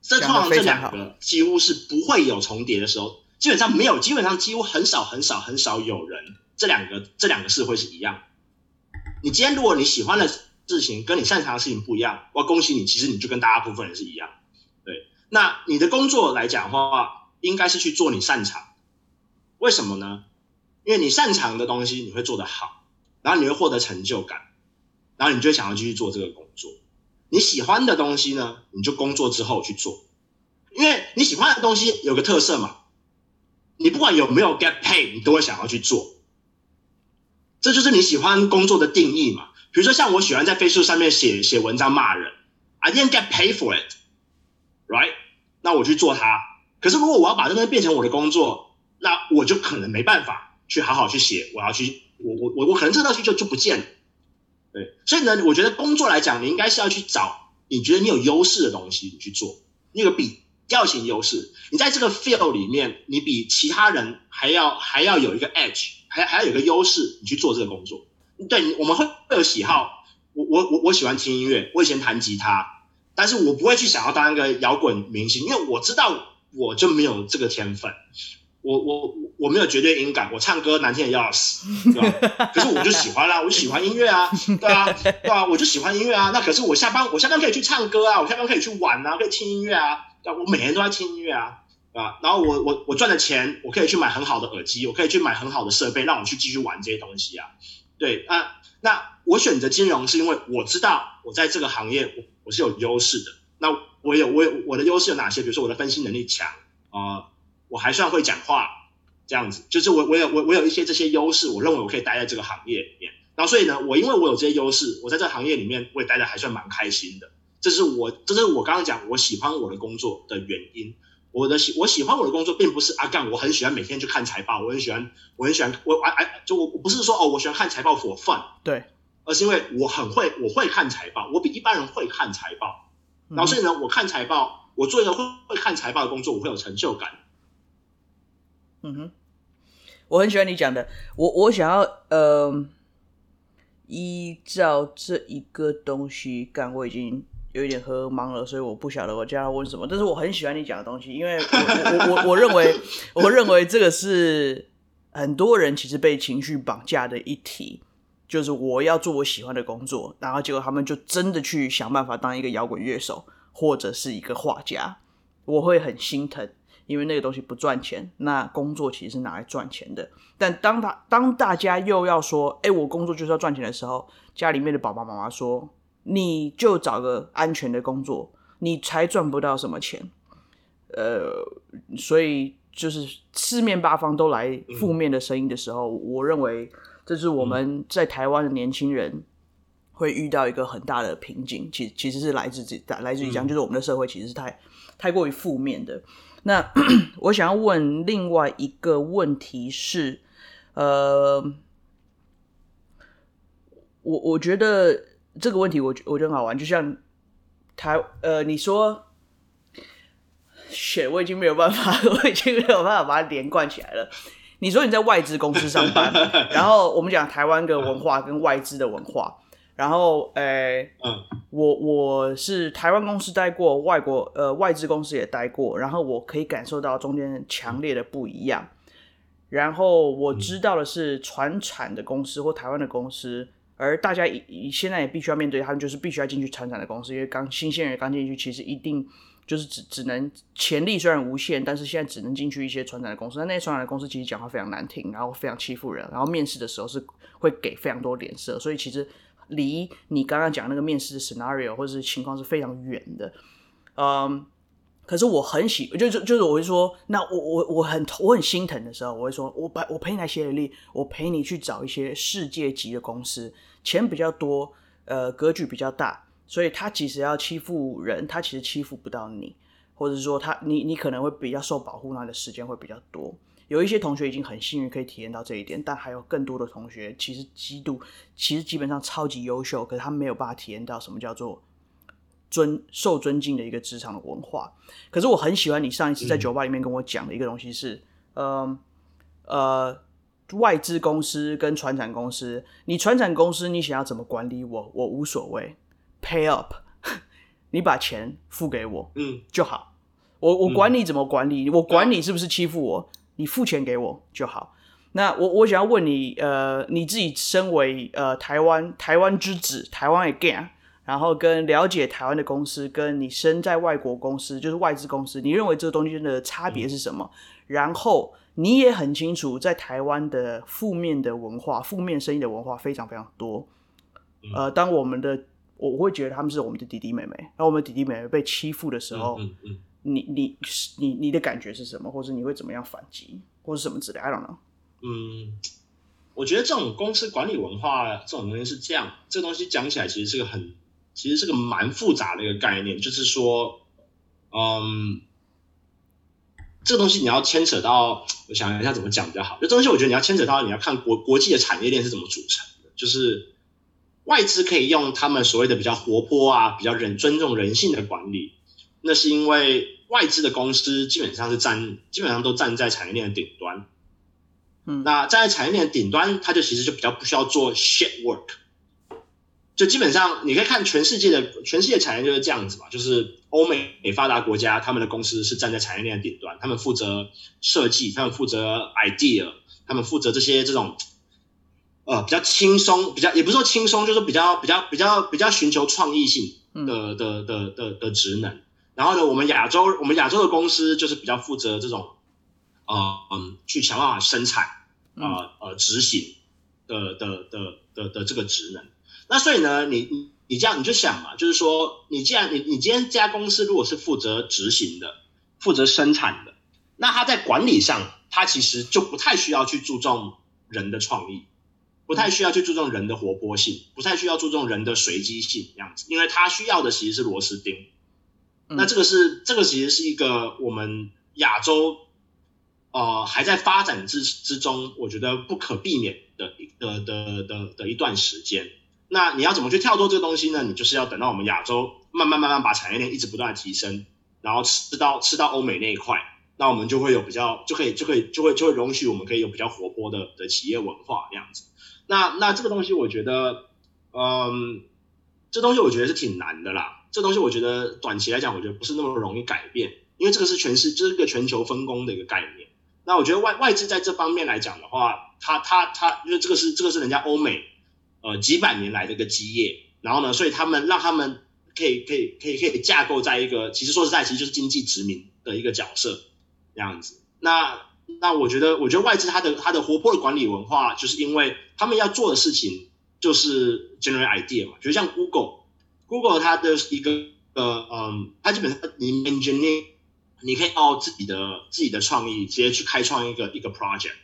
B: 这通常这两个几乎是不会有重叠的时候，基本上没有，基本上几乎很少很少很少有人这两个这两个事会是一样。你今天如果你喜欢的事情跟你擅长的事情不一样，我恭喜你，其实你就跟大家部分人是一样。对，那你的工作来讲的话，应该是去做你擅长。为什么呢？因为你擅长的东西你会做得好，然后你会获得成就感，然后你就想要继续做这个工作。你喜欢的东西呢，你就工作之后去做，因为你喜欢的东西有个特色嘛，你不管有没有 get paid，你都会想要去做。这就是你喜欢工作的定义嘛？比如说像我喜欢在 Facebook 上面写写文章骂人，I didn't get paid for it，right？那我去做它。可是如果我要把这东西变成我的工作，那我就可能没办法去好好去写。我要去，我我我我可能这东西就就不见了。对，所以呢，我觉得工作来讲，你应该是要去找你觉得你有优势的东西你去做，那个比较型优势。你在这个 field 里面，你比其他人还要还要有一个 edge。还还要有一个优势，你去做这个工作。对，我们会会有喜好。我我我我喜欢听音乐，我以前弹吉他，但是我不会去想要当一个摇滚明星，因为我知道我就没有这个天分。我我我没有绝对音感，我唱歌难听的要死，对吧？可是我就喜欢啦，我就喜欢音乐啊，对啊，对啊，我就喜欢音乐啊。那可是我下班，我下班可以去唱歌啊，我下班可以去玩啊，可以听音乐啊。对，我每天都在听音乐啊。啊，然后我我我赚的钱，我可以去买很好的耳机，我可以去买很好的设备，让我去继续玩这些东西啊。对啊，那我选择金融是因为我知道我在这个行业我我是有优势的。那我有我有我的优势有哪些？比如说我的分析能力强啊，呃，我还算会讲话，这样子，就是我我有我我有一些这些优势，我认为我可以待在这个行业里面。然后所以呢，我因为我有这些优势，我在这个行业里面我也待的还算蛮开心的。这是我这是我刚刚讲我喜欢我的工作的原因。我的喜我喜欢我的工作，并不是阿干、啊，我很喜欢每天去看财报，我很喜欢，我很喜欢，我哎哎，就我不是说哦，我喜欢看财报 for fun，
A: 对，
B: 而是因为我很会，我会看财报，我比一般人会看财报，然后所以呢，我看财报，我做一个会会看财报的工作，我会有成就感。
A: 嗯哼，我很喜欢你讲的，我我想要呃，依照这一个东西干，我已经。有一点喝茫了，所以我不晓得我将要问什么。但是我很喜欢你讲的东西，因为我 我我我认为，我认为这个是很多人其实被情绪绑架的一题，就是我要做我喜欢的工作，然后结果他们就真的去想办法当一个摇滚乐手或者是一个画家，我会很心疼，因为那个东西不赚钱。那工作其实是拿来赚钱的，但当他当大家又要说，哎，我工作就是要赚钱的时候，家里面的爸爸妈妈说。你就找个安全的工作，你才赚不到什么钱。呃，所以就是四面八方都来负面的声音的时候，嗯，我认为这是我们在台湾的年轻人会遇到一个很大的瓶颈。其其实是来自这来自于这样，就是我们的社会其实是太太过于负面的。那 我想要问另外一个问题是，呃，我我觉得。这个问题我我觉得很好玩，就像台呃，你说，选我已经没有办法，我已经没有办法把它连贯起来了。你说你在外资公司上班，然后我们讲台湾的文化跟外资的文化，然后呃，我我是台湾公司待过，外国呃外资公司也待过，然后我可以感受到中间强烈的不一样。然后我知道的是，传产的公司或台湾的公司。而大家以现在也必须要面对，他们就是必须要进去传产的公司，因为刚新鲜人刚进去，其实一定就是只只能潜力虽然无限，但是现在只能进去一些传产的公司。那那些传产的公司其实讲话非常难听，然后非常欺负人，然后面试的时候是会给非常多脸色，所以其实离你刚刚讲那个面试的 scenario 或者是情况是非常远的。嗯，可是我很喜，就就就是我会说，那我我我很我很心疼的时候，我会说，我把我陪你来协力，我陪你去找一些世界级的公司，钱比较多，呃，格局比较大，所以他其实要欺负人，他其实欺负不到你，或者说他你你可能会比较受保护，那的时间会比较多。有一些同学已经很幸运可以体验到这一点，但还有更多的同学其实极度，其实基本上超级优秀，可是他没有办法体验到什么叫做。尊受尊敬的一个职场的文化，可是我很喜欢你上一次在酒吧里面跟我讲的一个东西是，嗯、呃呃，外资公司跟船产公司，你船产公司你想要怎么管理我，我无所谓，pay up，你把钱付给我，嗯，就好，我我管你怎么管理，我管你是不是欺负我，你付钱给我就好。那我我想要问你，呃，你自己身为呃台湾台湾之子，台湾 again。然后跟了解台湾的公司，跟你身在外国公司，就是外资公司，你认为这个东西的差别是什么？嗯、然后你也很清楚，在台湾的负面的文化、负面生意的文化非常非常多。嗯、呃，当我们的我会觉得他们是我们的弟弟妹妹，当我们弟弟妹妹被欺负的时候，嗯嗯嗯、你你你你的感觉是什么？或者你会怎么样反击，或者什么之类？I don't know。
B: 嗯，我觉得这种公司管理文化这种东西是这样，这个东西讲起来其实是个很。其实是个蛮复杂的一个概念，就是说，嗯，这个东西你要牵扯到，我想一下怎么讲比较好。这东西我觉得你要牵扯到，你要看国国际的产业链是怎么组成的。就是外资可以用他们所谓的比较活泼啊、比较人尊重人性的管理，那是因为外资的公司基本上是站，基本上都站在产业链的顶端。嗯，那站在产业链的顶端，它就其实就比较不需要做 shit work。就基本上，你可以看全世界的全世界产业就是这样子嘛，就是欧美发达国家，他们的公司是站在产业链的顶端，他们负责设计，他们负责 idea，他们负责这些这种呃比较轻松，比较也不是说轻松，就是比较比较比较比较寻求创意性的的的的的职能。然后呢，我们亚洲我们亚洲的公司就是比较负责这种呃嗯去想办法生产呃呃执行的的的的的这个职能。那所以呢，你你你这样你就想嘛，就是说，你既然你你今天这家公司如果是负责执行的，负责生产的，那他在管理上，他其实就不太需要去注重人的创意，不太需要去注重人的活泼性，不太需要注重人的随机性这样子，因为他需要的其实是螺丝钉。那这个是这个其实是一个我们亚洲呃还在发展之之中，我觉得不可避免的的的的的一段时间。那你要怎么去跳脱这个东西呢？你就是要等到我们亚洲慢慢慢慢把产业链一直不断提升，然后吃到吃到欧美那一块，那我们就会有比较就可以就可以就会就会容许我们可以有比较活泼的的企业文化这样子。那那这个东西我觉得，嗯，这东西我觉得是挺难的啦。这东西我觉得短期来讲，我觉得不是那么容易改变，因为这个是全是这是个全球分工的一个概念。那我觉得外外资在这方面来讲的话，它它它，因为这个是这个是人家欧美。呃，几百年来的一个基业，然后呢，所以他们让他们可以可以可以可以架构在一个，其实说实在，其实就是经济殖民的一个角色这样子。那那我觉得，我觉得外资它的它的活泼的管理文化，就是因为他们要做的事情就是 generate idea 嘛，就像 Google Google 它的一个呃嗯，它基本上你 engineer，你可以靠自己的自己的创意直接去开创一个一个 project。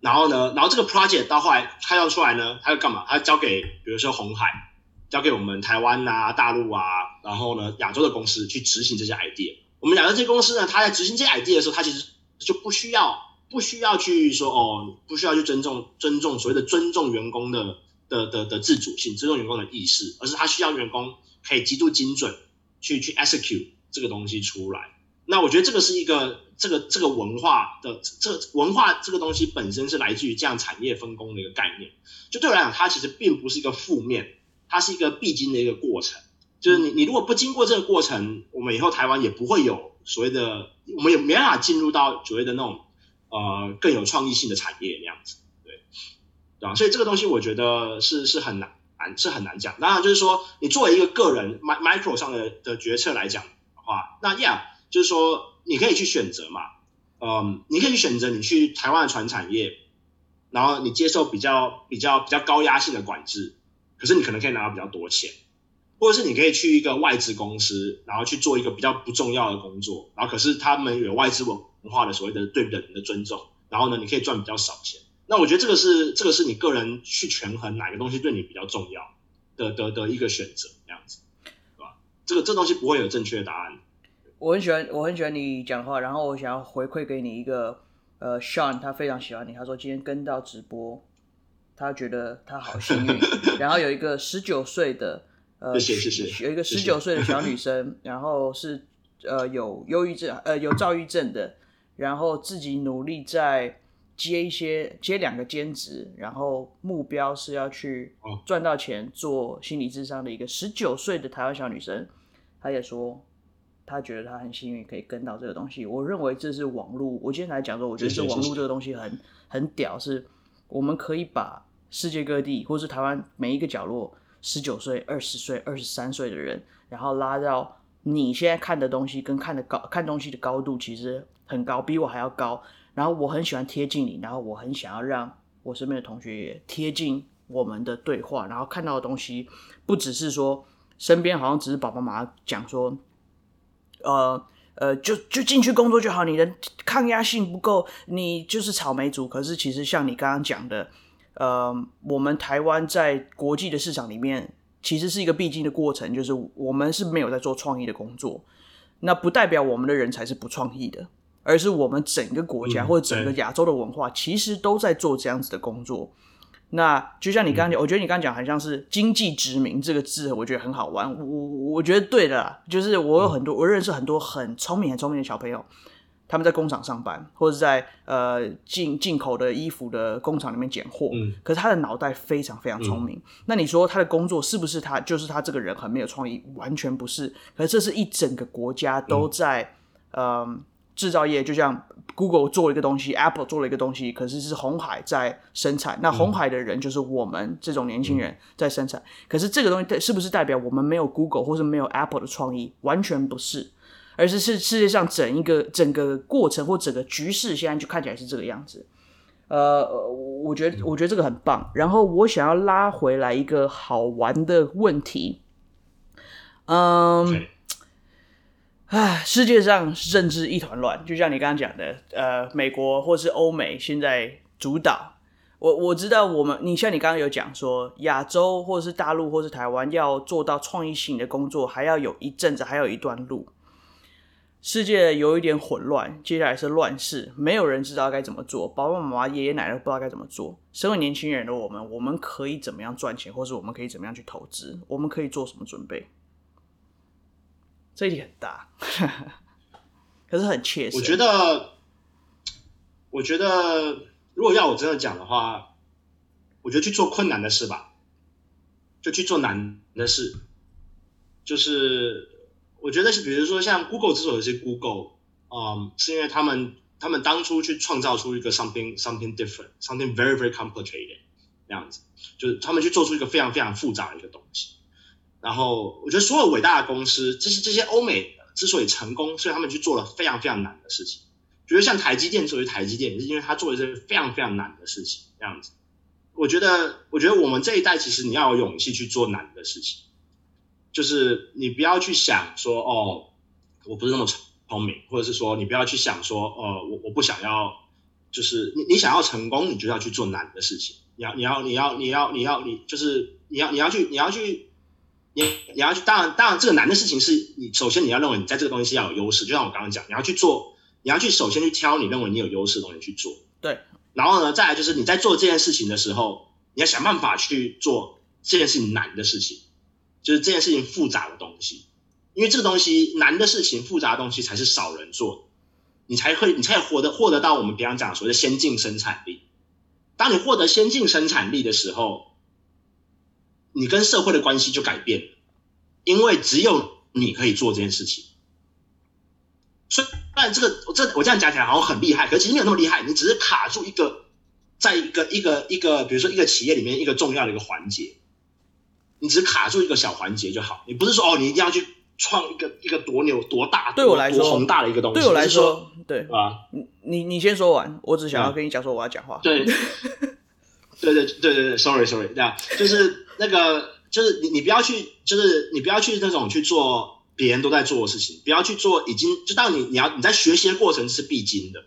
B: 然后呢，然后这个 project 到后来开发出来呢，它要干嘛？它要交给比如说红海，交给我们台湾啊、大陆啊，然后呢亚洲的公司去执行这些 idea。我们亚洲这些公司呢，它在执行这些 idea 的时候，它其实就不需要不需要去说哦，不需要去尊重尊重所谓的尊重员工的的的的自主性，尊重员工的意识，而是他需要员工可以极度精准去去 execute 这个东西出来。那我觉得这个是一个这个这个文化的这文化这个东西本身是来自于这样产业分工的一个概念。就对我来讲，它其实并不是一个负面，它是一个必经的一个过程。就是你你如果不经过这个过程，我们以后台湾也不会有所谓的，我们也没办法进入到所谓的那种呃更有创意性的产业那样子，对吧？所以这个东西我觉得是是很难难是很难讲。当然就是说，你作为一个个人 micro 上的的决策来讲的话，那 yeah。就是说，你可以去选择嘛，嗯，你可以选择你去台湾的传产业，然后你接受比较比较比较高压性的管制，可是你可能可以拿到比较多钱，或者是你可以去一个外资公司，然后去做一个比较不重要的工作，然后可是他们有外资文文化的所谓的对人的尊重，然后呢，你可以赚比较少钱。那我觉得这个是这个是你个人去权衡哪个东西对你比较重要的的的一个选择，这样子，对吧？这个这东西不会有正确的答案。
A: 我很喜欢我很喜欢你讲话，然后我想要回馈给你一个，呃，Sean 他非常喜欢你，他说今天跟到直播，他觉得他好幸运。然后有一个十九岁的，呃，
B: 谢谢谢谢，
A: 有一个十九岁的小女 生，然后是呃有忧郁症呃有躁郁症的，然后自己努力在。接一些接两个兼职，然后目标是要去赚到钱做心理智商的一个十九岁的台湾小女生，她也说她觉得她很幸运可以跟到这个东西。我认为这是网络，我今天来讲说，我觉得是网络这个东西很很屌，是我们可以把世界各地或是台湾每一个角落十九岁、二十岁、二十三岁的人，然后拉到你现在看的东西跟看的高看东西的高度其实很高，比我还要高。然后我很喜欢贴近你，然后我很想要让我身边的同学也贴近我们的对话，然后看到的东西不只是说身边好像只是爸爸妈妈讲说，呃呃，就就进去工作就好，你的抗压性不够，你就是草莓族。可是其实像你刚刚讲的，呃，我们台湾在国际的市场里面其实是一个必经的过程，就是我们是没有在做创意的工作，那不代表我们的人才是不创意的。而是我们整个国家或者整个亚洲的文化，其实都在做这样子的工作。那就像你刚刚讲，我觉得你刚刚讲很像是“经济殖民”这个字，我觉得很好玩。我我觉得对的啦，就是我有很多，我认识很多很聪明、很聪明的小朋友，他们在工厂上班，或者在呃进进口的衣服的工厂里面拣货。可是他的脑袋非常非常聪明。那你说他的工作是不是他就是他这个人很没有创意？完全不是。可是这是一整个国家都在嗯。制造业就像 Google 做了一个东西，Apple 做了一个东西，可是是红海在生产。那红海的人就是我们这种年轻人在生产。可是这个东西是不是代表我们没有 Google 或是没有 Apple 的创意？完全不是，而是是世界上整一个整个过程或整个局势现在就看起来是这个样子。呃，我觉得我觉得这个很棒。然后我想要拉回来一个好玩的问题，嗯。唉，世界上政治一团乱，就像你刚刚讲的，呃，美国或是欧美现在主导。我我知道，我们你像你刚刚有讲说，亚洲或是大陆或是台湾要做到创意性的工作，还要有一阵子，还有一段路。世界有一点混乱，接下来是乱世，没有人知道该怎么做，爸爸妈妈、爷爷奶奶不知道该怎么做。身为年轻人的我们，我们可以怎么样赚钱，或是我们可以怎么样去投资？我们可以做什么准备？这一点很大，可是很切实。
B: 我觉得，我觉得，如果要我真的讲的话，我觉得去做困难的事吧，就去做难的事。就是我觉得是，比如说像 Google 之所以是 Google，嗯，是因为他们他们当初去创造出一个 something something different，something very very complicated 那样子，就是他们去做出一个非常非常复杂的一个东西。然后我觉得所有伟大的公司，这些这些欧美之所以成功，所以他们去做了非常非常难的事情。比如像台积电作为台积电，也是因为他做的是非常非常难的事情。这样子，我觉得，我觉得我们这一代其实你要有勇气去做难的事情，就是你不要去想说哦，我不是那么聪明，或者是说你不要去想说哦，我我不想要，就是你你想要成功，你就要去做难的事情。你要你要你要你要你要你就是你要你要去你要去。你你要去，当然当然，这个难的事情是你首先你要认为你在这个东西是要有优势，就像我刚刚讲，你要去做，你要去首先去挑你认为你有优势的东西去做。
A: 对。
B: 然后呢，再来就是你在做这件事情的时候，你要想办法去做这件事情难的事情，就是这件事情复杂的东西，因为这个东西难的事情、复杂的东西才是少人做，你才会你才获得获得到我们平常讲所谓的先进生产力。当你获得先进生产力的时候。你跟社会的关系就改变了，因为只有你可以做这件事情。虽然这个我这我这样讲起来好像很厉害，可是其实没有那么厉害。你只是卡住一个，在一个一个一个，比如说一个企业里面一个重要的一个环节，你只是卡住一个小环节就好。你不是说哦，你一定要去创一个一个多牛多大
A: 对我来说
B: 多宏大的一个东西。
A: 对我来说，说对
B: 啊，
A: 你你先说完，我只想要跟你讲说我要讲话。
B: 对，对对对对对，sorry sorry，这样就是。那个就是你你不要去，就是你不要去那种去做别人都在做的事情，不要去做已经就当你你要你在学习的过程是必经的，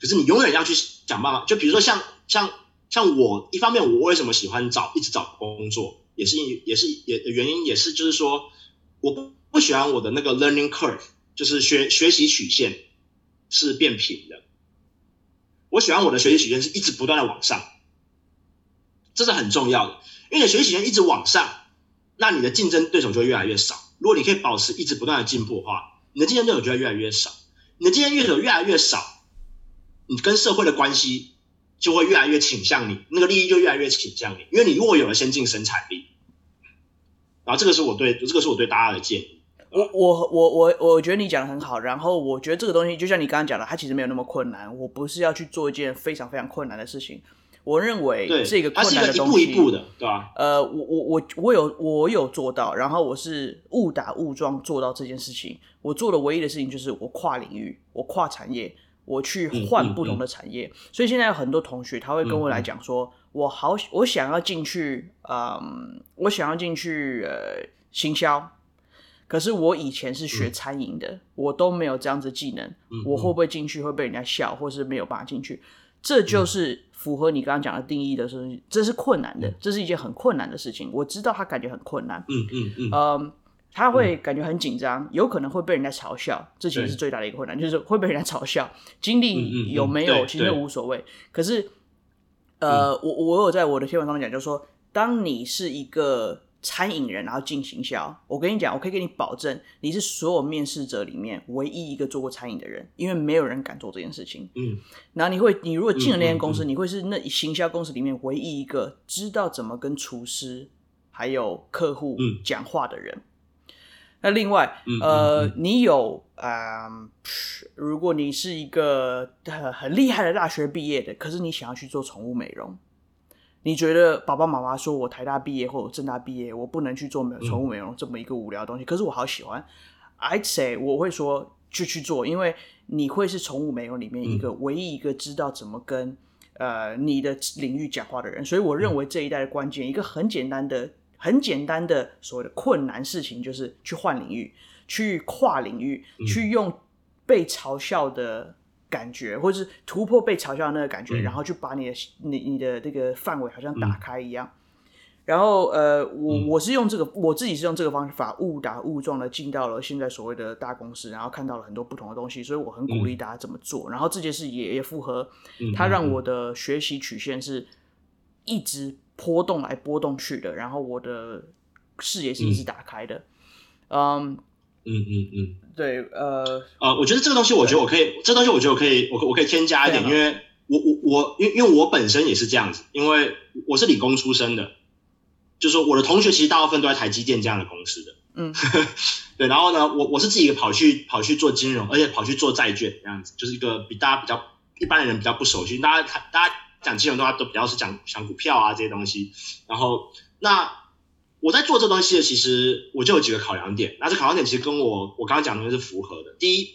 B: 可是你永远要去想办法。就比如说像像像我一方面我为什么喜欢找一直找工作，也是也是也原因也是就是说我不不喜欢我的那个 learning curve，就是学学习曲线是变平的，我喜欢我的学习曲线是一直不断的往上，这是很重要的。因为你的学习曲线一直往上，那你的竞争对手就会越来越少。如果你可以保持一直不断的进步的话，你的竞争对手就会越来越少。你的竞争对手越来越少，你跟社会的关系就会越来越倾向你，那个利益就越来越倾向你。因为你如果有了先进生产力，然后这个是我对这个是我对大家的建议。
A: 我我我我我觉得你讲的很好，然后我觉得这个东西就像你刚刚讲的，它其实没有那么困难。我不是要去做一件非常非常困难的事情。我认为这个困难的东西，
B: 一步一步的，对吧？
A: 呃，我我我我有我有做到，然后我是误打误撞做到这件事情。我做的唯一的事情就是我跨领域，我跨产业，我去换不同的产业。嗯嗯嗯、所以现在有很多同学他会跟我来讲说，我好我想要进去，嗯，我想要进去呃行销，可是我以前是学餐饮的，嗯、我都没有这样子技能，我会不会进去会被人家笑，或是没有办法进去？这就是符合你刚刚讲的定义的事情，这是困难的，这是一件很困难的事情。我知道他感觉很困难，
B: 嗯嗯嗯，
A: 嗯，他会感觉很紧张，有可能会被人家嘲笑，这其实是最大的一个困难，就是会被人家嘲笑。经历有没有其实都无所谓，可是，呃，我我有在我的贴文上面讲，就是说，当你是一个。餐饮人，然后进行销。我跟你讲，我可以给你保证，你是所有面试者里面唯一一个做过餐饮的人，因为没有人敢做这件事情。
B: 嗯，
A: 然后你会，你如果进了那间公司，嗯嗯嗯、你会是那行销公司里面唯一一个知道怎么跟厨师还有客户讲话的人。嗯、那另外，
B: 嗯、
A: 呃，嗯、你有啊、呃，如果你是一个很很厉害的大学毕业的，可是你想要去做宠物美容。你觉得爸爸妈妈说我台大毕业或者政大毕业，我不能去做美宠物美容这么一个无聊的东西？嗯、可是我好喜欢，I'd say 我会说去去做，因为你会是宠物美容里面一个唯一一个知道怎么跟呃你的领域讲话的人。所以我认为这一代的关键，一个很简单的、很简单的所谓的困难事情，就是去换领域、去跨领域、去用被嘲笑的。感觉，或者是突破被嘲笑的那个感觉，嗯、然后去把你的你你的这个范围好像打开一样。嗯、然后呃，我、嗯、我是用这个，我自己是用这个方法误打误撞的进到了现在所谓的大公司，然后看到了很多不同的东西，所以我很鼓励大家这么做。嗯、然后这件事也也符合，它让我的学习曲线是一直波动来波动去的，然后我的视野是一直打开的，嗯。
B: 嗯嗯嗯，
A: 对，呃，
B: 呃，我觉得这个东西，我觉得我可以，对。这东西我觉得我可以，我我可以添加一点，因为我我我，因为因为我本身也是这样子，因为我是理工出身的，就是说我的同学其实大部分都在台积电这样的公司的，
A: 嗯，
B: 对，然后呢，我我是自己跑去跑去做金融，而且跑去做债券这样子，就是一个比大家比较一般的人比较不熟悉，大家大家讲金融的话都比较是讲讲股票啊这些东西，然后那。我在做这东西的，其实我就有几个考量点。那这考量点其实跟我我刚刚讲的是符合的。第一，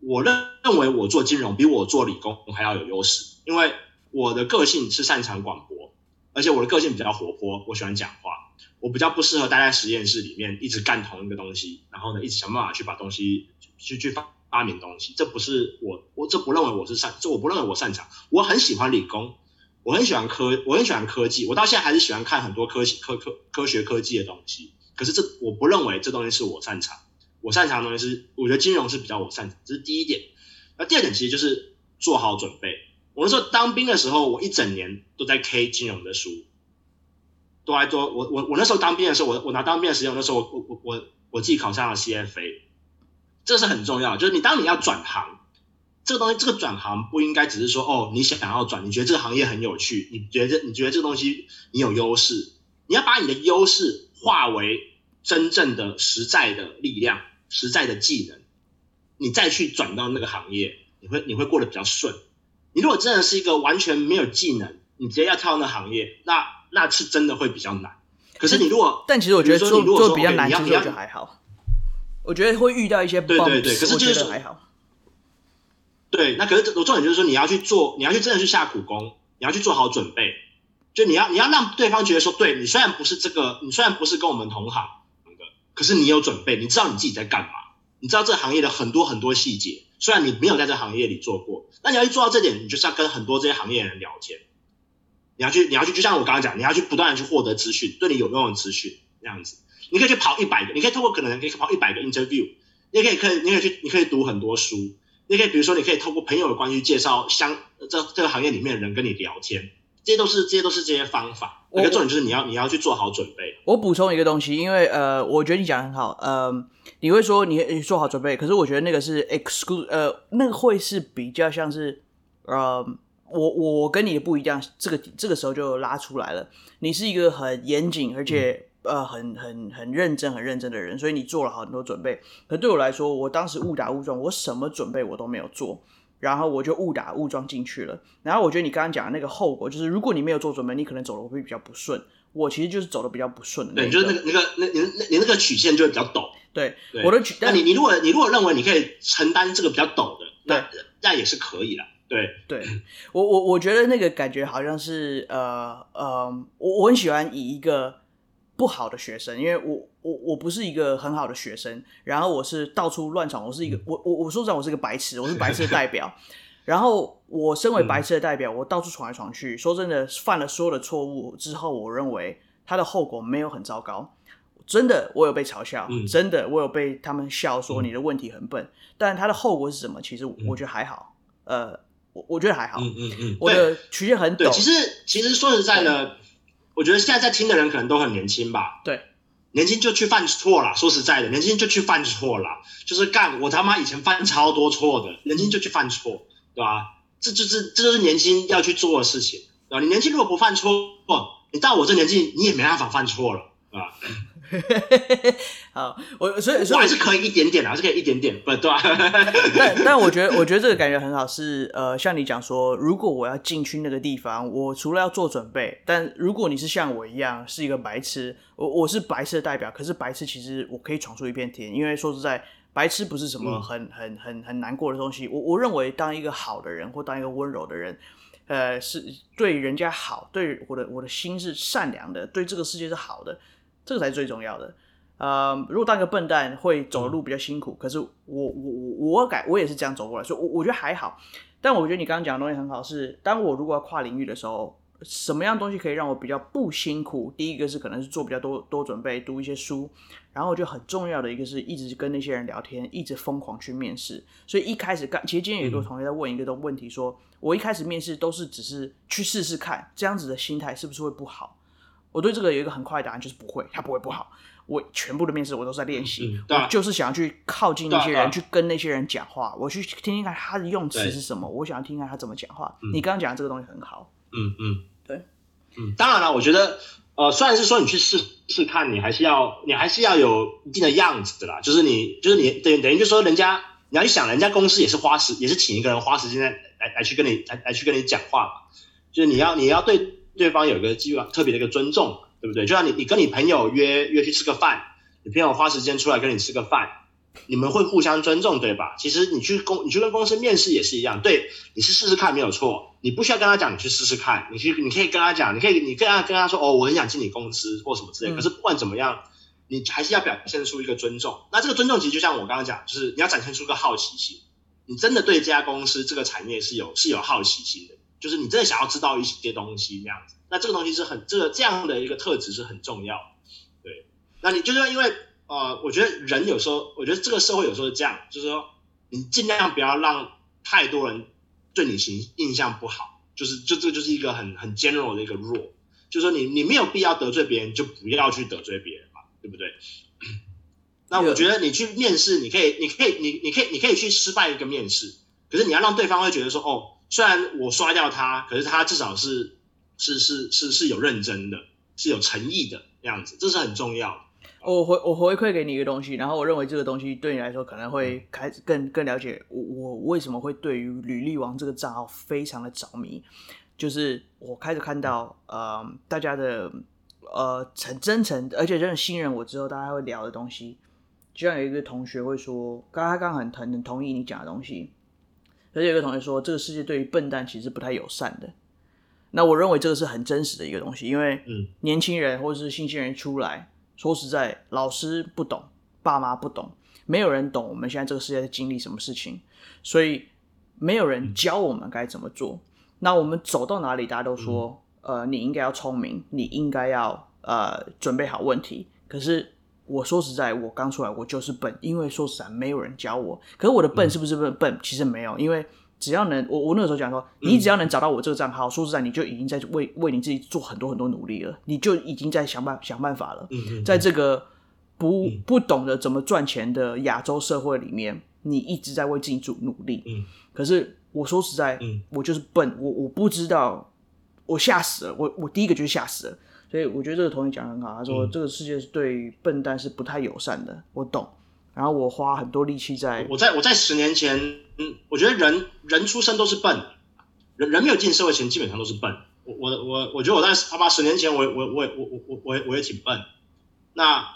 B: 我认认为我做金融比我做理工还要有优势，因为我的个性是擅长广播，而且我的个性比较活泼，我喜欢讲话。我比较不适合待在实验室里面一直干同一个东西，然后呢一直想办法去把东西去去发发明东西。这不是我我这不认为我是擅，这我不认为我擅长。我很喜欢理工。我很喜欢科，我很喜欢科技，我到现在还是喜欢看很多科技、科科科学、科技的东西。可是这我不认为这东西是我擅长，我擅长的东西是，我觉得金融是比较我擅长，这是第一点。那第二点其实就是做好准备。我那时候当兵的时候，我一整年都在 K 金融的书，都还多。我我我那时候当兵的时候，我我拿当兵的时间，那时候我我我我自己考上了 CFA，这是很重要，就是你当你要转行。这个东西，这个转行不应该只是说哦，你想要转，你觉得这个行业很有趣，你觉得你觉得这个东西你有优势，你要把你的优势化为真正的实在的力量、实在的技能，你再去转到那个行业，你会你会过得比较顺。你如果真的是一个完全没有技能，你直接要跳到那行业，那那是真的会比较难。可是你如果，
A: 但其实我觉得做做比较难，其实我觉得还好。我觉得会遇到一些 bumps，
B: 对对对，可是就是
A: 还好。
B: 对，那可是我重点就是说，你要去做，你要去真的去下苦功，你要去做好准备，就你要你要让对方觉得说，对你虽然不是这个，你虽然不是跟我们同行的，可是你有准备，你知道你自己在干嘛，你知道这行业的很多很多细节。虽然你没有在这行业里做过，那你要去做到这点，你就是要跟很多这些行业的人聊天。你要去，你要去，就像我刚刚讲，你要去不断的去获得资讯，对你有用的资讯，这样子。你可以去跑一百个，你可以透过可能可以跑一百个 interview，你也可以可以，你可以去，你可以读很多书，你可以比如说，你可以透过朋友的关系介绍相这这个行业里面的人跟你聊天，这些都是这些都是这些方法。一个重点就是你要你要去做好准备。
A: 我补充一个东西，因为呃，我觉得你讲的很好，呃，你会说你你做好准备，可是我觉得那个是 exclude，呃，那个会是比较像是呃，我我跟你的不一样，这个这个时候就拉出来了，你是一个很严谨而且。嗯呃，很很很认真、很认真的人，所以你做了很多准备。可对我来说，我当时误打误撞，我什么准备我都没有做，然后我就误打误撞进去了。然后我觉得你刚刚讲的那个后果，就是如果你没有做准备，你可能走的会比较不顺。我其实就是走的比较不顺的。
B: 对，就是那个那个那你那你那个曲线就会比较陡。
A: 对，对我的曲。
B: 那你你如果你如果认为你可以承担这个比较陡的，那那也是可以的。对，
A: 对我我我觉得那个感觉好像是呃呃，我我很喜欢以一个。不好的学生，因为我我我不是一个很好的学生，然后我是到处乱闯，我是一个我我我说实话，我是一个白痴，我是白痴的 代表。然后我身为白痴的代表，我到处闯来闯去，说真的，犯了所有的错误之后，我认为他的后果没有很糟糕。真的，我有被嘲笑，真的，我有被他们笑说你的问题很笨，但他的后果是什么？其实我觉得还好，呃，我我觉得还好，嗯嗯嗯，我的曲线很陡。
B: 其实其实说实在的。我觉得现在在听的人可能都很年轻吧？
A: 对，
B: 年轻就去犯错了。说实在的，年轻就去犯错了，就是干我他妈以前犯超多错的，年轻就去犯错，对吧？这就是这就是年轻要去做的事情，对吧？你年轻如果不犯错，你到我这年纪，你也没办法犯错了，对吧？
A: 好，我所以所以
B: 还是可以一点点的，还是可以一点点，不对吧？
A: 但但我觉得，我觉得这个感觉很好，是呃，像你讲说，如果我要进去那个地方，我除了要做准备，但如果你是像我一样是一个白痴，我我是白痴的代表，可是白痴其实我可以闯出一片天，因为说实在，白痴不是什么很很很很难过的东西。我我认为当一个好的人或当一个温柔的人，呃，是对人家好，对我的我的心是善良的，对这个世界是好的。这个才是最重要的。呃，如果当一个笨蛋会走的路比较辛苦，可是我我我我改我也是这样走过来，所以我我觉得还好。但我觉得你刚刚讲的东西很好，是当我如果要跨领域的时候，什么样东西可以让我比较不辛苦？第一个是可能是做比较多多准备，读一些书，然后我觉得很重要的一个是一直跟那些人聊天，一直疯狂去面试。所以一开始刚其实今天有一个同学在问一个问题说，说我一开始面试都是只是去试试看，这样子的心态是不是会不好？我对这个有一个很快的答案，就是不会，他不会不好。我全部的面试我都是在练习，我就是想要去靠近那些人，去跟那些人讲话，我去听听看他的用词是什么，我想要听看他怎么讲话。嗯、你刚刚讲的这个东西很好，
B: 嗯嗯，
A: 对，
B: 嗯，当然了，我觉得，呃，虽然是说你去试试看，你还是要，你还是要有一定的样子的啦，就是你，就是你，等等于就是说，人家你要去想，人家公司也是花时，也是请一个人花时间来来来去跟你来来去跟你讲话嘛，就是你要你要对。对方有一个基本特别的一个尊重，对不对？就像你，你跟你朋友约约去吃个饭，你朋友花时间出来跟你吃个饭，你们会互相尊重，对吧？其实你去公，你去跟公司面试也是一样，对，你是试试看没有错，你不需要跟他讲，你去试试看，你去，你可以跟他讲，你可以，你跟他跟他说，哦，我很想进你公司或什么之类。可是不管怎么样，你还是要表现出一个尊重。那这个尊重其实就像我刚刚讲，就是你要展现出个好奇心，你真的对这家公司这个产业是有是有好奇心的。就是你真的想要知道一些东西这样子，那这个东西是很这个这样的一个特质是很重要，对。那你就是因为呃，我觉得人有时候，我觉得这个社会有时候是这样，就是说你尽量不要让太多人对你形印象不好，就是就这个就是一个很很 general 的一个 rule，就是说你你没有必要得罪别人，就不要去得罪别人嘛，对不对？那我觉得你去面试，你可以你可以你你可以你可以去失败一个面试，可是你要让对方会觉得说哦。虽然我刷掉他，可是他至少是是是是是有认真的，是有诚意的样子，这是很重要的。
A: 我回我回馈给你一个东西，然后我认为这个东西对你来说可能会开始更更了解我我为什么会对于履历王这个账号非常的着迷，就是我开始看到呃大家的呃很真诚，而且真的信任我之后，大家会聊的东西，就像有一个同学会说，刚刚刚很很很同意你讲的东西。而且有个同学说，这个世界对于笨蛋其实不太友善的。那我认为这个是很真实的一个东西，因为年轻人或者是新鲜人出来，说实在，老师不懂，爸妈不懂，没有人懂我们现在这个世界在经历什么事情，所以没有人教我们该怎么做。那我们走到哪里，大家都说，呃，你应该要聪明，你应该要呃准备好问题。可是我说实在，我刚出来我就是笨，因为说实在没有人教我。可是我的笨是不是笨？笨其实没有，因为。只要能，我我那个时候讲说，你只要能找到我这个账号，嗯、说实在，你就已经在为为你自己做很多很多努力了，你就已经在想办想办法了。嗯嗯、在这个不不懂得怎么赚钱的亚洲社会里面，你一直在为自己做努力。嗯、可是我说实在，嗯、我就是笨，我我不知道，我吓死了，我我第一个就是吓死了。所以我觉得这个同学讲得很好，他说、嗯、这个世界是对笨蛋是不太友善的，我懂。然后我花很多力气在，
B: 我在我在十年前。嗯，我觉得人人出生都是笨，人人没有进社会前基本上都是笨。我我我我觉得我在他爸十年前我，我我我我我我我也我也挺笨。那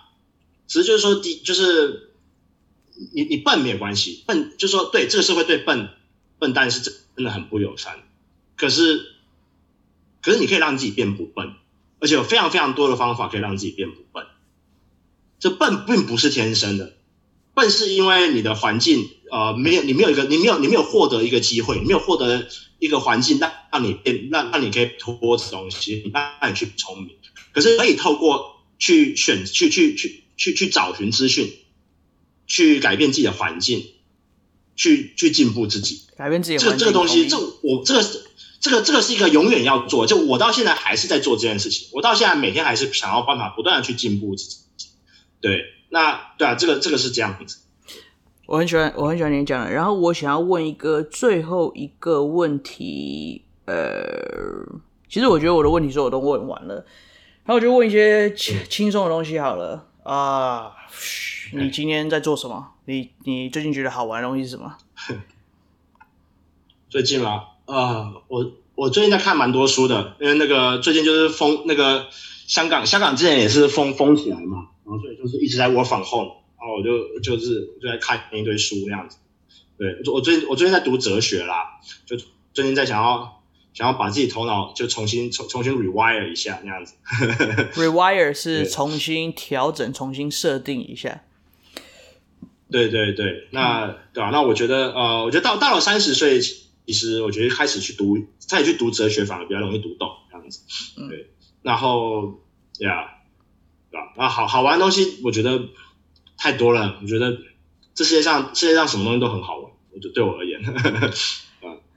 B: 只是就是说，第就是你你笨没有关系，笨就是说对这个社会对笨笨蛋是真真的很不友善。可是可是你可以让自己变不笨，而且有非常非常多的方法可以让自己变不笨。这笨并不是天生的。笨是因为你的环境，呃，没有你没有一个你没有你没有获得一个机会，你没有获得一个环境让让你变让让你可以突破东西，让你去聪明。可是可以透过去选去去去去去找寻资讯，去改变自己的环境，去去进步自己，
A: 改变自己。
B: 这这个东西，这我这个这个这个是一个永远要做。就我到现在还是在做这件事情，我到现在每天还是想要办法不断的去进步自己。对。那对啊，这个这个是这样子。
A: 我很喜欢，我很喜欢你讲的。然后我想要问一个最后一个问题，呃，其实我觉得我的问题说我都问完了，然后我就问一些轻轻松的东西好了啊。你今天在做什么？你你最近觉得好玩的东西是什么？
B: 最近吗？啊、呃，我我最近在看蛮多书的，因为那个最近就是封那个香港，香港之前也是封封起来嘛。然后所以就是一直在 work from home，然后我就就是就在看一堆书那样子。对，我最近我最近在读哲学啦，就最近在想要想要把自己头脑就重新重重新 rewire 一下那样子。
A: rewire 是重新调整、重新设定一下。
B: 对对对，那、嗯、对吧、啊？那我觉得呃，我觉得到到了三十岁，其实我觉得开始去读，再去读哲学反而比较容易读懂这样子。对，嗯、然后呀。啊，好好玩的东西，我觉得太多了。我觉得这世界上世界上什么东西都很好玩，我觉得对我而言。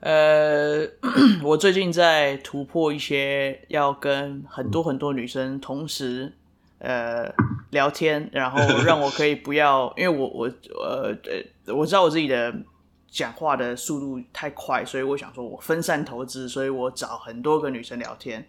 A: 呃，我最近在突破一些要跟很多很多女生同时呃聊天，然后让我可以不要，因为我我呃呃，我知道我自己的讲话的速度太快，所以我想说我分散投资，所以我找很多个女生聊天。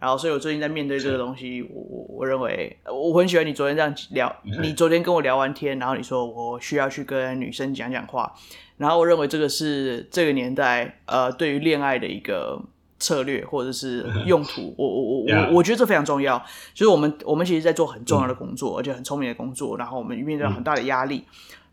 A: 然后，所以我最近在面对这个东西，我我我认为我很喜欢你昨天这样聊。你昨天跟我聊完天，然后你说我需要去跟女生讲讲话，然后我认为这个是这个年代呃对于恋爱的一个策略或者是用途。我我我我我觉得这非常重要。就是我们我们其实在做很重要的工作，而且很聪明的工作，然后我们面对很大的压力。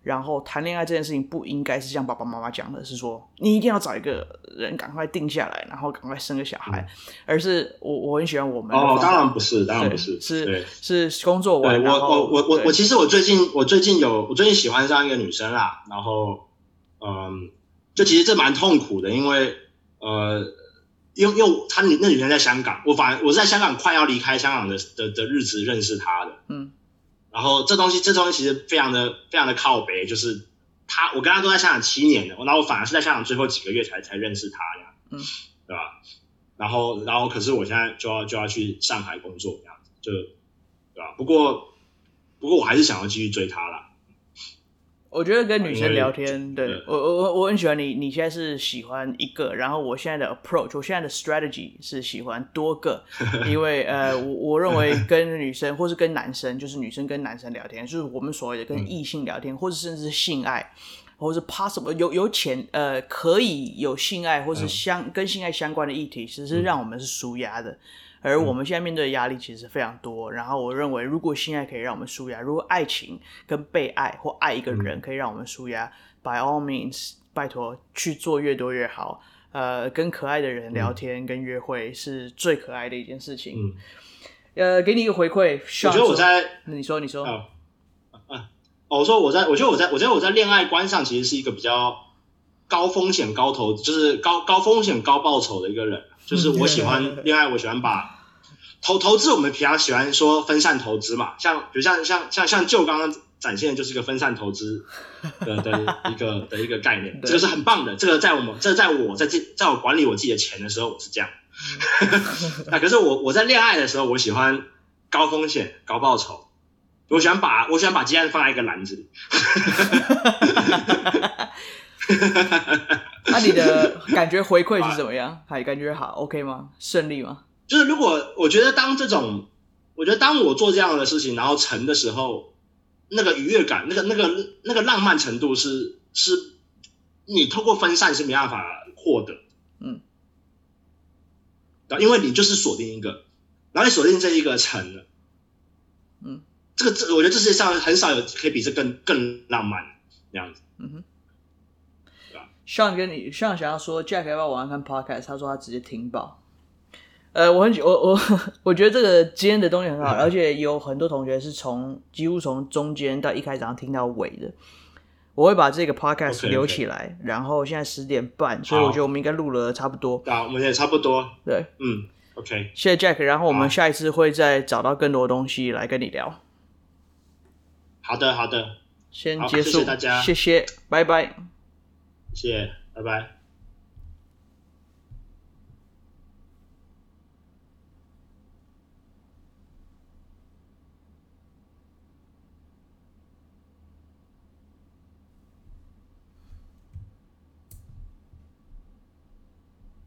A: 然后谈恋爱这件事情不应该是像爸爸妈妈讲的，是说你一定要找一个人赶快定下来，然后赶快生个小孩，嗯、而是我我很喜欢我们
B: 哦，当然不是，当然不是，
A: 是是工作完。
B: 我我我我我其实我最近我最近有我最近喜欢上一个女生啦，然后嗯，就其实这蛮痛苦的，因为呃，因为因为她那女生在香港，我反正我是在香港快要离开香港的的的日子认识她的，嗯。然后这东西，这东西其实非常的非常的靠北，就是他，我跟他都在香港七年了，然后我反而是在香港最后几个月才才认识他呀，嗯，对吧？然后，然后可是我现在就要就要去上海工作，这样子，就对吧？不过，不过我还是想要继续追他啦。
A: 我觉得跟女生聊天，对，对我我我很喜欢你。你现在是喜欢一个，然后我现在的 approach，我现在的 strategy 是喜欢多个，因为呃，我我认为跟女生或是跟男生，就是女生跟男生聊天，就是我们所谓的跟异性聊天，嗯、或者甚至是性爱，或是 possible 有有潜呃可以有性爱或是相、嗯、跟性爱相关的议题，其实是让我们是舒压的。而我们现在面对的压力其实非常多，然后我认为，如果性爱可以让我们舒压，如果爱情跟被爱或爱一个人可以让我们舒压，嗯，by all means，拜托去做越多越好。呃，跟可爱的人聊天、嗯、跟约会是最可爱的一件事情。
B: 嗯，
A: 呃，给你一个回馈，
B: 我觉得我在，
A: 你说你说，
B: 嗯、我说我在，我觉得我在，我觉得我在恋爱观上其实是一个比较高风险高投，就是高高风险高报酬的一个人，就是 我喜欢恋爱，我喜欢把投投资，我们平常喜欢说分散投资嘛，像比如像像像像就刚刚。展现的就是一个分散投资的的一个的一个概念，这个是很棒的。这个在我们这个、在我在这在我管理我自己的钱的时候，我是这样。那可是我我在恋爱的时候，我喜欢高风险高报酬，我喜欢把我喜欢把鸡蛋放在一个篮子里。
A: 那你的感觉回馈是怎么样？还感觉好 OK 吗？顺利吗？
B: 就是如果我觉得当这种，我觉得当我做这样的事情，然后成的时候。那个愉悦感，那个、那个、那个浪漫程度是是，你透过分散是没办法获得，嗯，因为你就是锁定一个，然后你锁定这一个成了，嗯，这个这我觉得这世界上很少有可以比这更更浪漫这样子，嗯哼，
A: 对吧？Sean 跟你 Sean 想要说 Jack 要不要晚上看 Podcast？他说他直接听爆。呃，我很我我 我觉得这个今天的东西很好，而且有很多同学是从几乎从中间到一开始听到尾的。我会把这个 podcast 留起来，okay, okay. 然后现在十点半，所以我觉得我们应该录了差不多。
B: 啊，我们也差不多。
A: 对，
B: 嗯，OK，
A: 谢谢 Jack，然后我们下一次会再找到更多东西来跟你聊。
B: 好的，好的，
A: 先结束，谢谢大家，谢谢，拜拜，
B: 谢谢，拜拜。